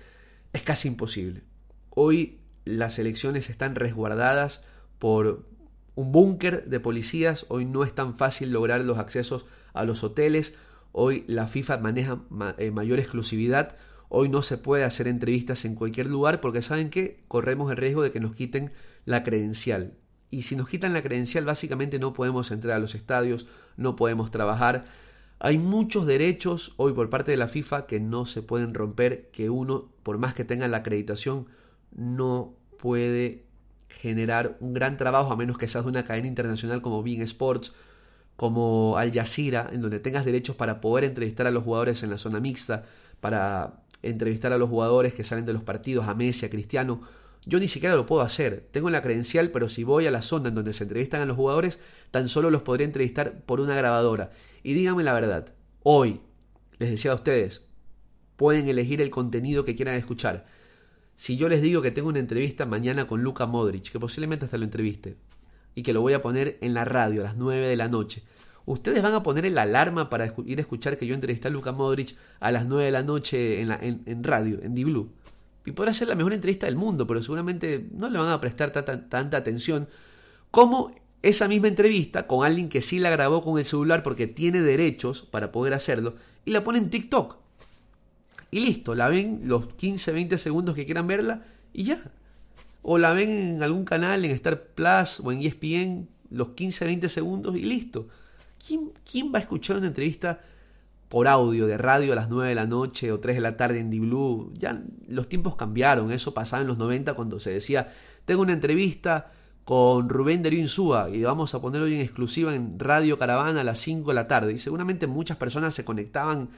es casi imposible. Hoy las elecciones están resguardadas por un búnker de policías. Hoy no es tan fácil lograr los accesos a los hoteles Hoy la FIFA maneja eh, mayor exclusividad. Hoy no se puede hacer entrevistas en cualquier lugar porque saben que corremos el riesgo de que nos quiten la credencial. Y si nos quitan la credencial, básicamente no podemos entrar a los estadios, no podemos trabajar. Hay muchos derechos hoy por parte de la FIFA que no se pueden romper, que uno, por más que tenga la acreditación, no puede generar un gran trabajo a menos que seas de una cadena internacional como Bean Sports como Al Jazeera, en donde tengas derechos para poder entrevistar a los jugadores en la zona mixta, para entrevistar a los jugadores que salen de los partidos, a Messi, a Cristiano. Yo ni siquiera lo puedo hacer. Tengo la credencial, pero si voy a la zona en donde se entrevistan a los jugadores, tan solo los podría entrevistar por una grabadora. Y díganme la verdad, hoy, les decía a ustedes, pueden elegir el contenido que quieran escuchar. Si yo les digo que tengo una entrevista mañana con Luka Modric, que posiblemente hasta lo entreviste, y que lo voy a poner en la radio a las 9 de la noche. Ustedes van a poner el alarma para ir a escuchar que yo entrevisté a Luka Modric a las 9 de la noche en, la, en, radio, en D-Blue. Y podrá ser la mejor entrevista del mundo, pero seguramente no le van a prestar tanta atención como esa misma entrevista con alguien que sí la grabó con el celular porque tiene derechos para poder hacerlo y la pone en TikTok. Y listo, la ven los 15, 20 segundos que quieran verla y ya o la ven en algún canal, en Star Plus o en ESPN, los 15, 20 segundos y listo. ¿Quién, ¿Quién va a escuchar una entrevista por audio de radio a las 9 de la noche o 3 de la tarde en D-Blue? Ya los tiempos cambiaron, eso pasaba en los 90 cuando se decía, tengo una entrevista con Rubén Darío Insúa y vamos a ponerlo hoy en exclusiva en Radio Caravana a las 5 de la tarde. Y seguramente muchas personas se conectaban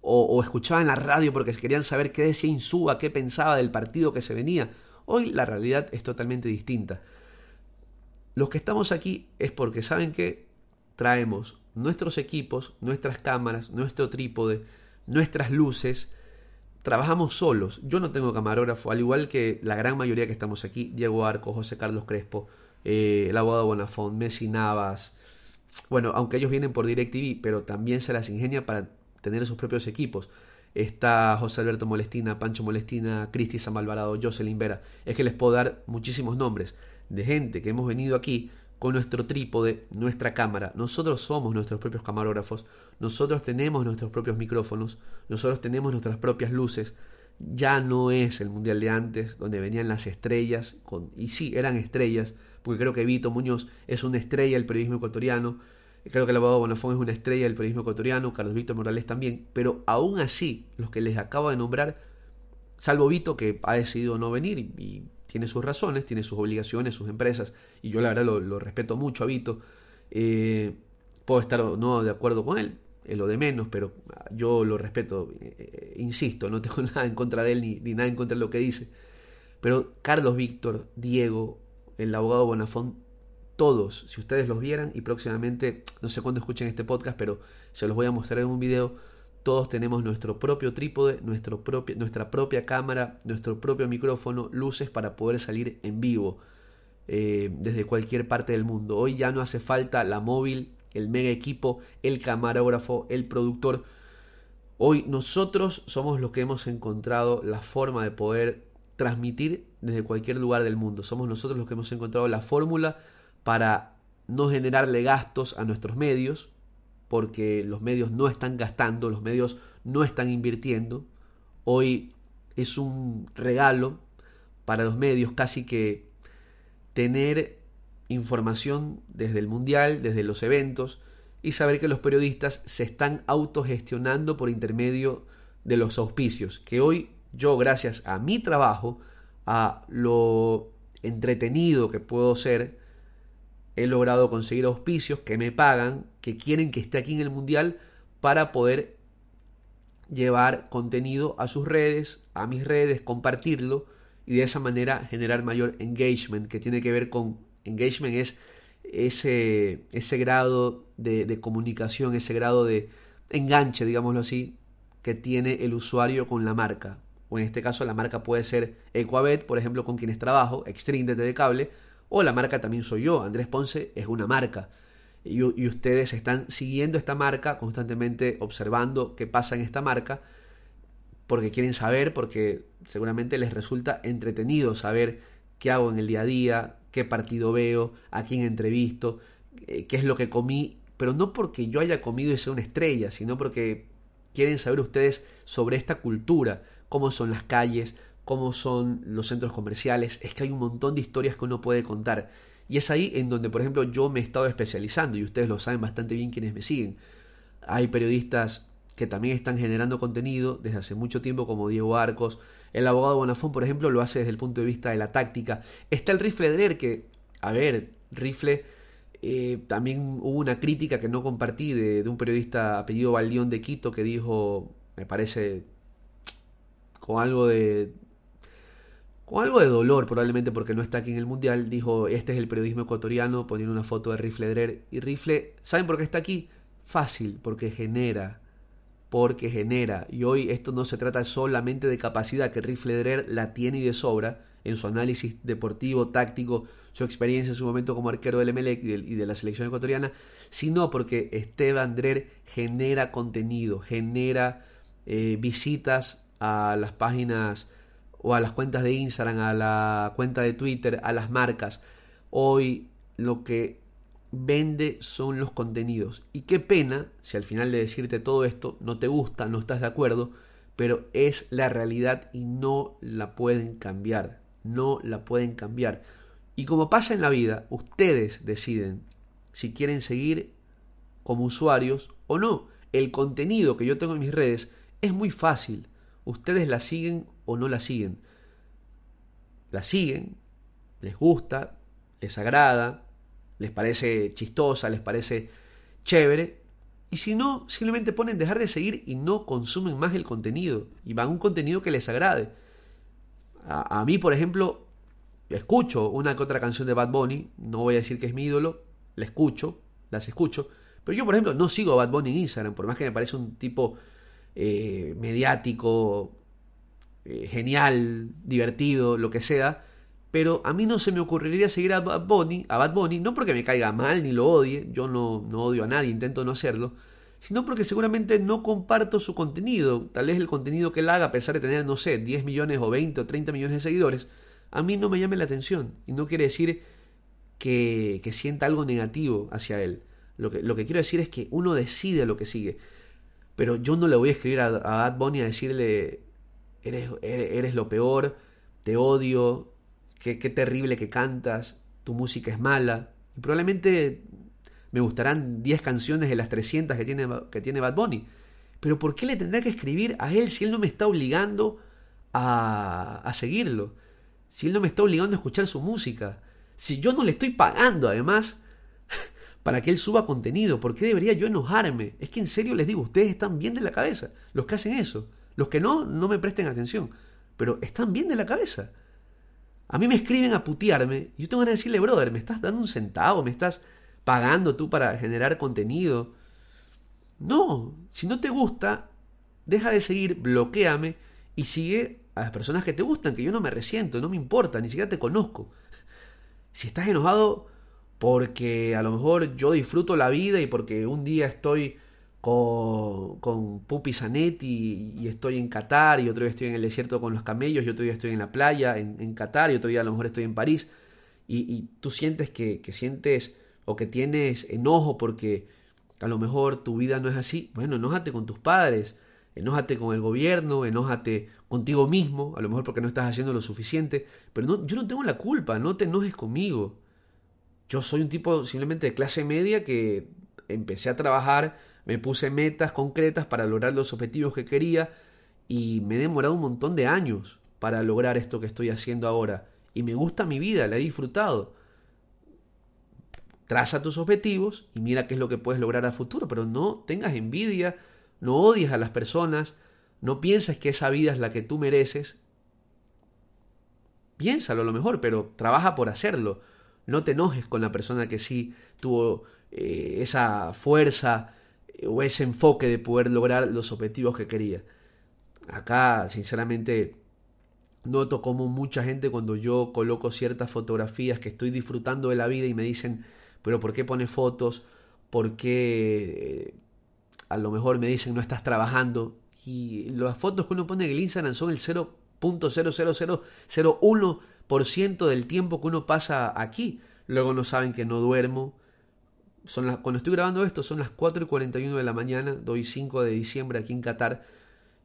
o, o escuchaban la radio porque querían saber qué decía Insúa, qué pensaba del partido que se venía. Hoy la realidad es totalmente distinta. Los que estamos aquí es porque saben que traemos nuestros equipos, nuestras cámaras, nuestro trípode, nuestras luces, trabajamos solos. Yo no tengo camarógrafo, al igual que la gran mayoría que estamos aquí, Diego Arco, José Carlos Crespo, eh, el abogado Bonafont, Messi Navas. Bueno, aunque ellos vienen por DirecTV, pero también se las ingenia para tener sus propios equipos está José Alberto Molestina, Pancho Molestina, Cristi Alvarado, Jocelyn Vera. Es que les puedo dar muchísimos nombres de gente que hemos venido aquí con nuestro trípode, nuestra cámara. Nosotros somos nuestros propios camarógrafos, nosotros tenemos nuestros propios micrófonos, nosotros tenemos nuestras propias luces. Ya no es el mundial de antes, donde venían las estrellas, con, y sí, eran estrellas, porque creo que Vito Muñoz es una estrella del periodismo ecuatoriano, creo que el abogado Bonafón es una estrella del periodismo ecuatoriano, Carlos Víctor Morales también, pero aún así, los que les acabo de nombrar, salvo Vito que ha decidido no venir y tiene sus razones, tiene sus obligaciones, sus empresas, y yo la verdad lo, respeto mucho a Vito. Eh, puedo estar o no de acuerdo con él, es lo de menos, pero yo lo respeto, eh, eh, insisto, no tengo [laughs] nada en contra de él ni, nada en contra de lo que dice. Pero Carlos Víctor, Diego, el abogado Bonafont, todos, si ustedes los vieran y próximamente, no sé cuándo escuchen este podcast, pero se los voy a mostrar en un video, todos tenemos nuestro propio trípode, nuestro propio, nuestra propia cámara, nuestro propio micrófono, luces para poder salir en vivo eh, desde cualquier parte del mundo. Hoy ya no hace falta la móvil, el mega equipo, el camarógrafo, el productor. Hoy nosotros somos los que hemos encontrado la forma de poder transmitir desde cualquier lugar del mundo. Somos nosotros los que hemos encontrado la fórmula para no generarle gastos a nuestros medios, porque los medios no están gastando, los medios no están invirtiendo. Hoy es un regalo para los medios casi que tener información desde el mundial, desde los eventos y saber que los periodistas se están autogestionando por intermedio de los auspicios, que hoy yo gracias a mi trabajo, a lo entretenido que puedo ser, he logrado conseguir auspicios que me pagan, que quieren que esté aquí en el Mundial para poder llevar contenido a sus redes, a mis redes, compartirlo y de esa manera generar mayor engagement, que tiene que ver con engagement es ese, ese grado de, comunicación, ese grado de enganche, digámoslo así, que tiene el usuario con la marca. O en este caso la marca puede ser Equabet, por ejemplo, con quienes trabajo, Extreme de cable, o la marca también soy yo. Andrés Ponce es una marca. Y, ustedes están siguiendo esta marca, constantemente observando qué pasa en esta marca, porque quieren saber, porque seguramente les resulta entretenido saber qué hago en el día a día, qué partido veo, a quién entrevisto, eh, qué es lo que comí, pero no porque yo haya comido y sea una estrella, sino porque quieren saber ustedes sobre esta cultura, cómo son las calles, cómo son los centros comerciales, es que hay un montón de historias que uno puede contar. Y es ahí en donde, por ejemplo, yo me he estado especializando, y ustedes lo saben bastante bien quienes me siguen. Hay periodistas que también están generando contenido desde hace mucho tiempo, como Diego Arcos. El abogado Bonafón, por ejemplo, lo hace desde el punto de vista de la táctica. Está el rifle Drer, que, a ver, rifle, eh, también hubo una crítica que no compartí de, un periodista apellido Baldión de Quito que dijo, me parece, con algo de, con algo de dolor probablemente porque no está aquí en el Mundial, dijo, este es el periodismo ecuatoriano, poniendo una foto de Rifle Drer. Y Rifle, ¿saben por qué está aquí? Fácil, porque genera, porque genera. Y hoy esto no se trata solamente de capacidad, que Rifle Drer la tiene y de sobra en su análisis deportivo, táctico, su experiencia en su momento como arquero del Emelec y de, la selección ecuatoriana, sino porque Esteban Drer genera contenido, genera eh, visitas a las páginas o a las cuentas de Instagram, a la cuenta de Twitter, a las marcas. Hoy lo que vende son los contenidos. Y qué pena si al final de decirte todo esto no te gusta, no estás de acuerdo, pero es la realidad y no la pueden cambiar. No la pueden cambiar. Y como pasa en la vida, ustedes deciden si quieren seguir como usuarios o no. El contenido que yo tengo en mis redes es muy fácil. Ustedes la siguen o no la siguen. La siguen, les gusta, les agrada, les parece chistosa, les parece chévere. Y si no, simplemente ponen dejar de seguir y no consumen más el contenido. Y van a un contenido que les agrade. A, mí, por ejemplo, escucho una que otra canción de Bad Bunny. No voy a decir que es mi ídolo. La escucho, las escucho. Pero yo, por ejemplo, no sigo a Bad Bunny en Instagram. Por más que me parece un tipo eh, mediático, eh, genial, divertido, lo que sea, pero a mí no se me ocurriría seguir a Bad Bunny, a Bad Bunny no porque me caiga mal ni lo odie, yo no, no odio a nadie, intento no hacerlo, sino porque seguramente no comparto su contenido, tal vez el contenido que él haga, a pesar de tener, no sé, 10 millones o 20 o 30 millones de seguidores, a mí no me llame la atención, y no quiere decir que, que sienta algo negativo hacia él. Lo que, lo que quiero decir es que uno decide lo que sigue. Pero yo no le voy a escribir a, a Bad Bunny a decirle, eres, eres, lo peor, te odio, qué, qué terrible que cantas, tu música es mala. Y probablemente me gustarán 10 canciones de las 300 que tiene, que tiene Bad Bunny. Pero ¿por qué le tendrá que escribir a él si él no me está obligando a, a seguirlo? Si él no me está obligando a escuchar su música. Si yo no le estoy pagando además [laughs] para que él suba contenido. ¿Por qué debería yo enojarme? Es que en serio les digo, ustedes están bien de la cabeza, los que hacen eso. Los que no, no me presten atención. Pero están bien de la cabeza. A mí me escriben a putearme y yo tengo que decirle, brother, me estás dando un centavo, me estás pagando tú para generar contenido. No, si no te gusta, deja de seguir, bloqueame y sigue a las personas que te gustan, que yo no me resiento, no me importa, ni siquiera te conozco. Si estás enojado, porque a lo mejor yo disfruto la vida y porque un día estoy con, con Pupi Zanetti y, estoy en Qatar y otro día estoy en el desierto con los camellos y otro día estoy en la playa en, Qatar y otro día a lo mejor estoy en París. Y, tú sientes que, que, sientes o que tienes enojo porque a lo mejor tu vida no es así, bueno, enójate con tus padres, enójate con el gobierno, enójate contigo mismo, a lo mejor porque no estás haciendo lo suficiente, pero no, yo no tengo la culpa, no te enojes conmigo. Yo soy un tipo simplemente de clase media que empecé a trabajar, me puse metas concretas para lograr los objetivos que quería y me he demorado un montón de años para lograr esto que estoy haciendo ahora. Y me gusta mi vida, la he disfrutado. Traza tus objetivos y mira qué es lo que puedes lograr a futuro, pero no tengas envidia, no odies a las personas, no pienses que esa vida es la que tú mereces. Piénsalo a lo mejor, pero trabaja por hacerlo no te enojes con la persona que sí tuvo eh, esa fuerza o ese enfoque de poder lograr los objetivos que quería. Acá, sinceramente, noto como mucha gente cuando yo coloco ciertas fotografías que estoy disfrutando de la vida y me dicen, pero ¿por qué pones fotos? ¿Por qué eh, a lo mejor me dicen no estás trabajando? Y las fotos que uno pone en el Instagram son el 0.00001 por ciento del tiempo que uno pasa aquí. Luego no saben que no duermo. Son las, cuando estoy grabando esto son las 4 y 41 de la mañana, doy 5 de diciembre aquí en Qatar.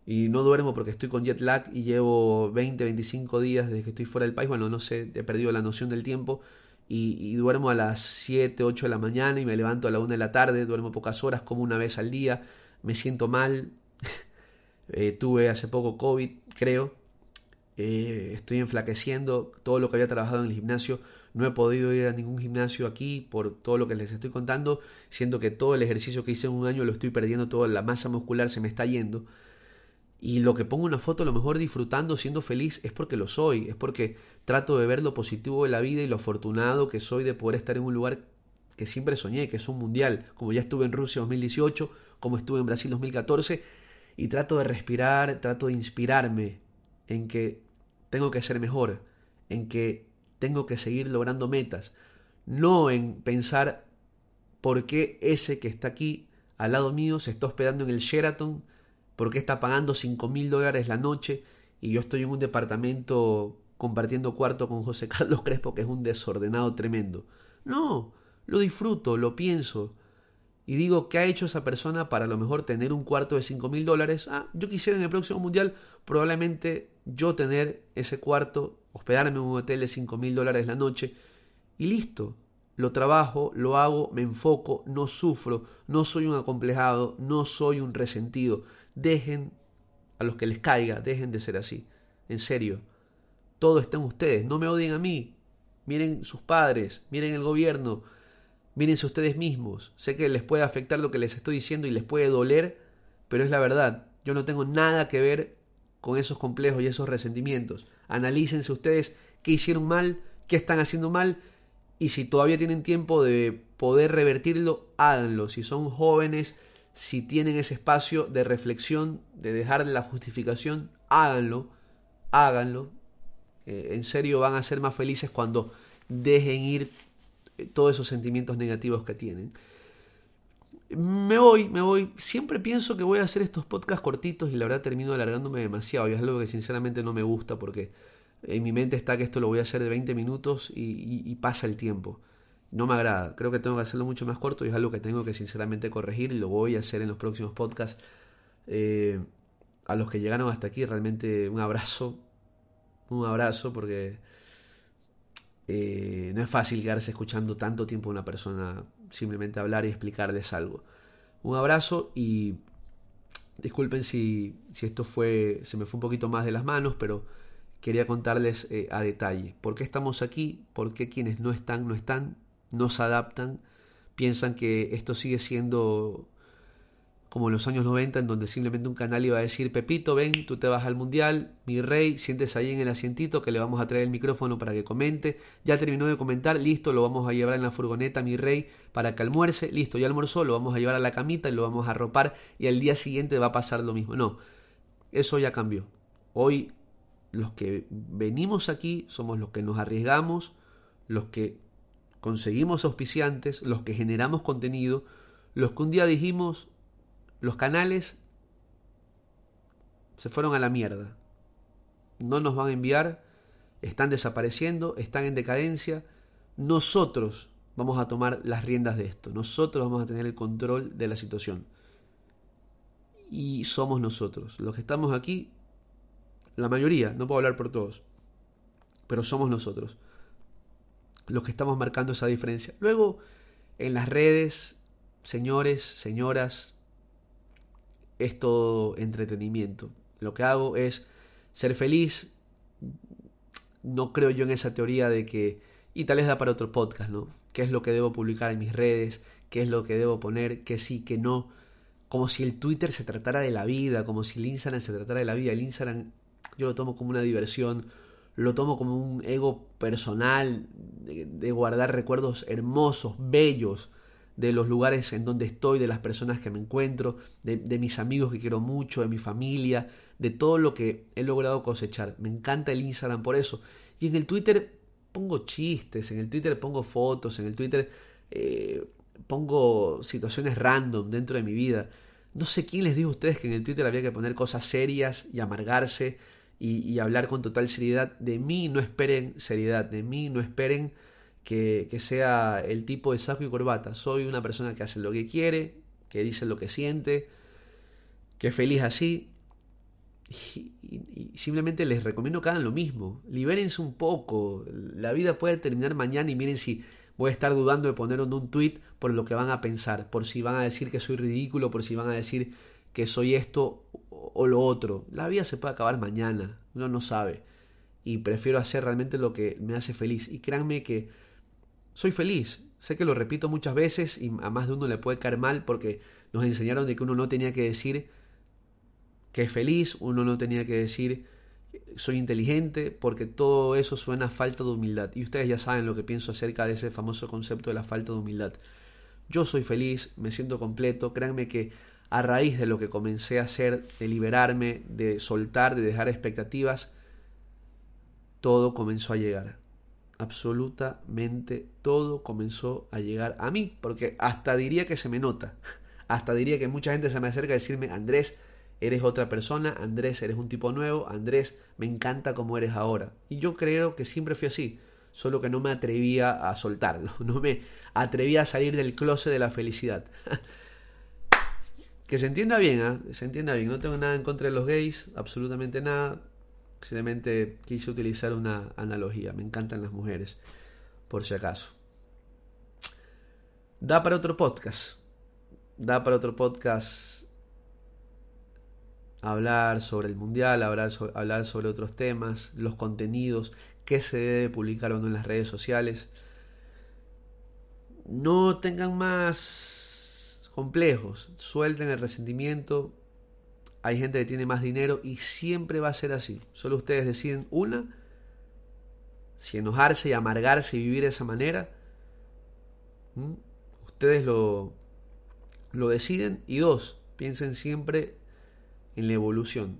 Y no duermo porque estoy con jet lag y llevo 20, 25 días desde que estoy fuera del país. Bueno, no sé, he perdido la noción del tiempo. Y, duermo a las 7, 8 de la mañana y me levanto a la 1 de la tarde. Duermo pocas horas, como una vez al día. Me siento mal. [laughs] Eh, tuve hace poco COVID, creo. Eh, estoy enflaqueciendo, todo lo que había trabajado en el gimnasio, no he podido ir a ningún gimnasio aquí por todo lo que les estoy contando, siendo que todo el ejercicio que hice en un año lo estoy perdiendo, toda la masa muscular se me está yendo. Y lo que pongo una foto, a lo mejor disfrutando, siendo feliz, es porque lo soy, es porque trato de ver lo positivo de la vida y lo afortunado que soy de poder estar en un lugar que siempre soñé, que es un mundial, como ya estuve en Rusia 2018, como estuve en Brasil 2014, y trato de respirar, trato de inspirarme en que tengo que ser mejor, en que tengo que seguir logrando metas, no en pensar por qué ese que está aquí al lado mío se está hospedando en el Sheraton, por qué está pagando 5 mil dólares la noche y yo estoy en un departamento compartiendo cuarto con José [laughs] Carlos Crespo que es un desordenado tremendo. No, lo disfruto, lo pienso, y digo, ¿qué ha hecho esa persona para a lo mejor tener un cuarto de 5 mil dólares? Ah, yo quisiera en el próximo mundial probablemente yo tener ese cuarto, hospedarme en un hotel de 5 mil dólares la noche y listo. Lo trabajo, lo hago, me enfoco, no sufro, no soy un acomplejado, no soy un resentido. Dejen a los que les caiga, dejen de ser así. En serio, todo está en ustedes, no me odien a mí. Miren sus padres, miren el gobierno, Mírense ustedes mismos. Sé que les puede afectar lo que les estoy diciendo y les puede doler, pero es la verdad. Yo no tengo nada que ver con esos complejos y esos resentimientos. Analícense ustedes qué hicieron mal, qué están haciendo mal y si todavía tienen tiempo de poder revertirlo, háganlo. Si son jóvenes, si tienen ese espacio de reflexión, de dejar la justificación, háganlo, háganlo. Eh, en serio van a ser más felices cuando dejen ir todos esos sentimientos negativos que tienen. Me voy, me voy. Siempre pienso que voy a hacer estos podcasts cortitos y la verdad termino alargándome demasiado. Y es algo que sinceramente no me gusta porque en mi mente está que esto lo voy a hacer de 20 minutos y, pasa el tiempo. no me agrada. Creo que tengo que hacerlo mucho más corto y es algo que tengo que sinceramente corregir y lo voy a hacer en los próximos podcasts. Eh, a los que llegaron hasta aquí, realmente un abrazo. Un abrazo porque eh, no es fácil quedarse escuchando tanto tiempo a una persona simplemente hablar y explicarles algo. Un abrazo y disculpen si, si esto fue, se me fue un poquito más de las manos, pero quería contarles eh, a detalle. Por qué estamos aquí, por qué quienes no están, no están, no se adaptan, piensan que esto sigue siendo como en los años 90, en donde simplemente un canal iba a decir, Pepito, ven, tú te vas al mundial, mi rey, sientes ahí en el asientito que le vamos a traer el micrófono para que comente, ya terminó de comentar, listo, lo vamos a llevar en la furgoneta, mi rey, para que almuerce, listo, ya almorzó, lo vamos a llevar a la camita y lo vamos a arropar y al día siguiente va a pasar lo mismo. No, eso ya cambió. Hoy los que venimos aquí somos los que nos arriesgamos, los que conseguimos auspiciantes, los que generamos contenido, los que un día dijimos, los canales se fueron a la mierda. No nos van a enviar, están desapareciendo, están en decadencia. Nosotros vamos a tomar las riendas de esto. Nosotros vamos a tener el control de la situación. Y somos nosotros. Los que estamos aquí, la mayoría, no puedo hablar por todos, pero somos nosotros los que estamos marcando esa diferencia. Luego, en las redes, señores, señoras, es todo entretenimiento. Lo que hago es ser feliz. No creo yo en esa teoría de que, y tal vez da para otro podcast, ¿no? ¿Qué es lo que debo publicar en mis redes? ¿Qué es lo que debo poner? ¿Qué sí, qué no? Como si el Twitter se tratara de la vida, como si el Instagram se tratara de la vida. El Instagram yo lo tomo como una diversión, lo tomo como un ego personal, de, guardar recuerdos hermosos, bellos, de los lugares en donde estoy, de las personas que me encuentro, de, mis amigos que quiero mucho, de mi familia, de todo lo que he logrado cosechar. Me encanta el Instagram por eso. Y en el Twitter pongo chistes, en el Twitter pongo fotos, en el Twitter eh, pongo situaciones random dentro de mi vida. No sé quién les dijo a ustedes que en el Twitter había que poner cosas serias y amargarse y, hablar con total seriedad. De mí no esperen seriedad, de mí no esperen que, sea el tipo de saco y corbata. Soy una persona que hace lo que quiere, que dice lo que siente, que es feliz así. Y, simplemente les recomiendo que hagan lo mismo. Libérense un poco. La vida puede terminar mañana y miren si voy a estar dudando de poner un tweet por lo que van a pensar, por si van a decir que soy ridículo, por si van a decir que soy esto o lo otro. La vida se puede acabar mañana, uno no sabe. Y prefiero hacer realmente lo que me hace feliz. Y créanme que soy feliz. Sé que lo repito muchas veces y a más de uno le puede caer mal porque nos enseñaron de que uno no tenía que decir que es feliz, uno no tenía que decir soy inteligente, porque todo eso suena a falta de humildad. Y ustedes ya saben lo que pienso acerca de ese famoso concepto de la falta de humildad. Yo soy feliz, me siento completo, créanme que a raíz de lo que comencé a hacer, de liberarme, de soltar, de dejar expectativas, todo comenzó a llegar. Absolutamente todo comenzó a llegar a mí, porque hasta diría que se me nota. [laughs] Hasta diría que mucha gente se me acerca a decirme, Andrés, eres otra persona, Andrés, eres un tipo nuevo, Andrés, me encanta como eres ahora. Y yo creo que siempre fui así, solo que no me atrevía a soltarlo, [laughs] no me atrevía a salir del closet de la felicidad. [laughs] Que se entienda bien, ¿eh? se entienda bien. No tengo nada en contra de los gays, absolutamente nada. Simplemente quise utilizar una analogía. Me encantan las mujeres, por si acaso. Da para otro podcast. Da para otro podcast hablar sobre el mundial, hablar sobre, hablar sobre otros temas, los contenidos, qué se debe publicar o no en las redes sociales. No tengan más complejos, suelten el resentimiento. Hay gente que tiene más dinero y siempre va a ser así. Solo ustedes deciden una, si enojarse y amargarse y vivir de esa manera. Ustedes lo, lo deciden. Y dos, piensen siempre en la evolución.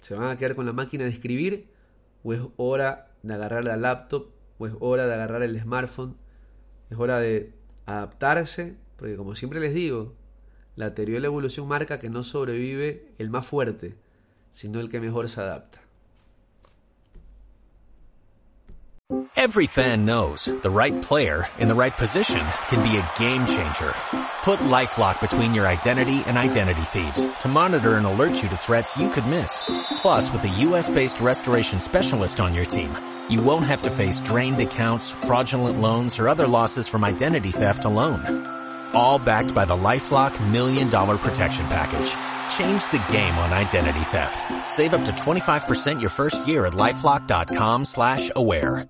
¿Se van a quedar con la máquina de escribir? ¿O es hora de agarrar la laptop? ¿O es hora de agarrar el smartphone? Es hora de adaptarse porque como siempre les digo, la teoría de la evolución marca que no sobrevive el más fuerte, sino el que mejor se adapta. Every fan knows the right player in the right position can be a game changer. Put LifeLock between your identity and identity thieves to monitor and alert you to threats you could miss. Plus, with a U.S.-based restoration specialist on your team, you won't have to face drained accounts, fraudulent loans, or other losses from identity theft alone. All backed by the LifeLock Million Dollar Protection Package. Change the game on identity theft. Save up to 25% your first year at LifeLock.com slash aware.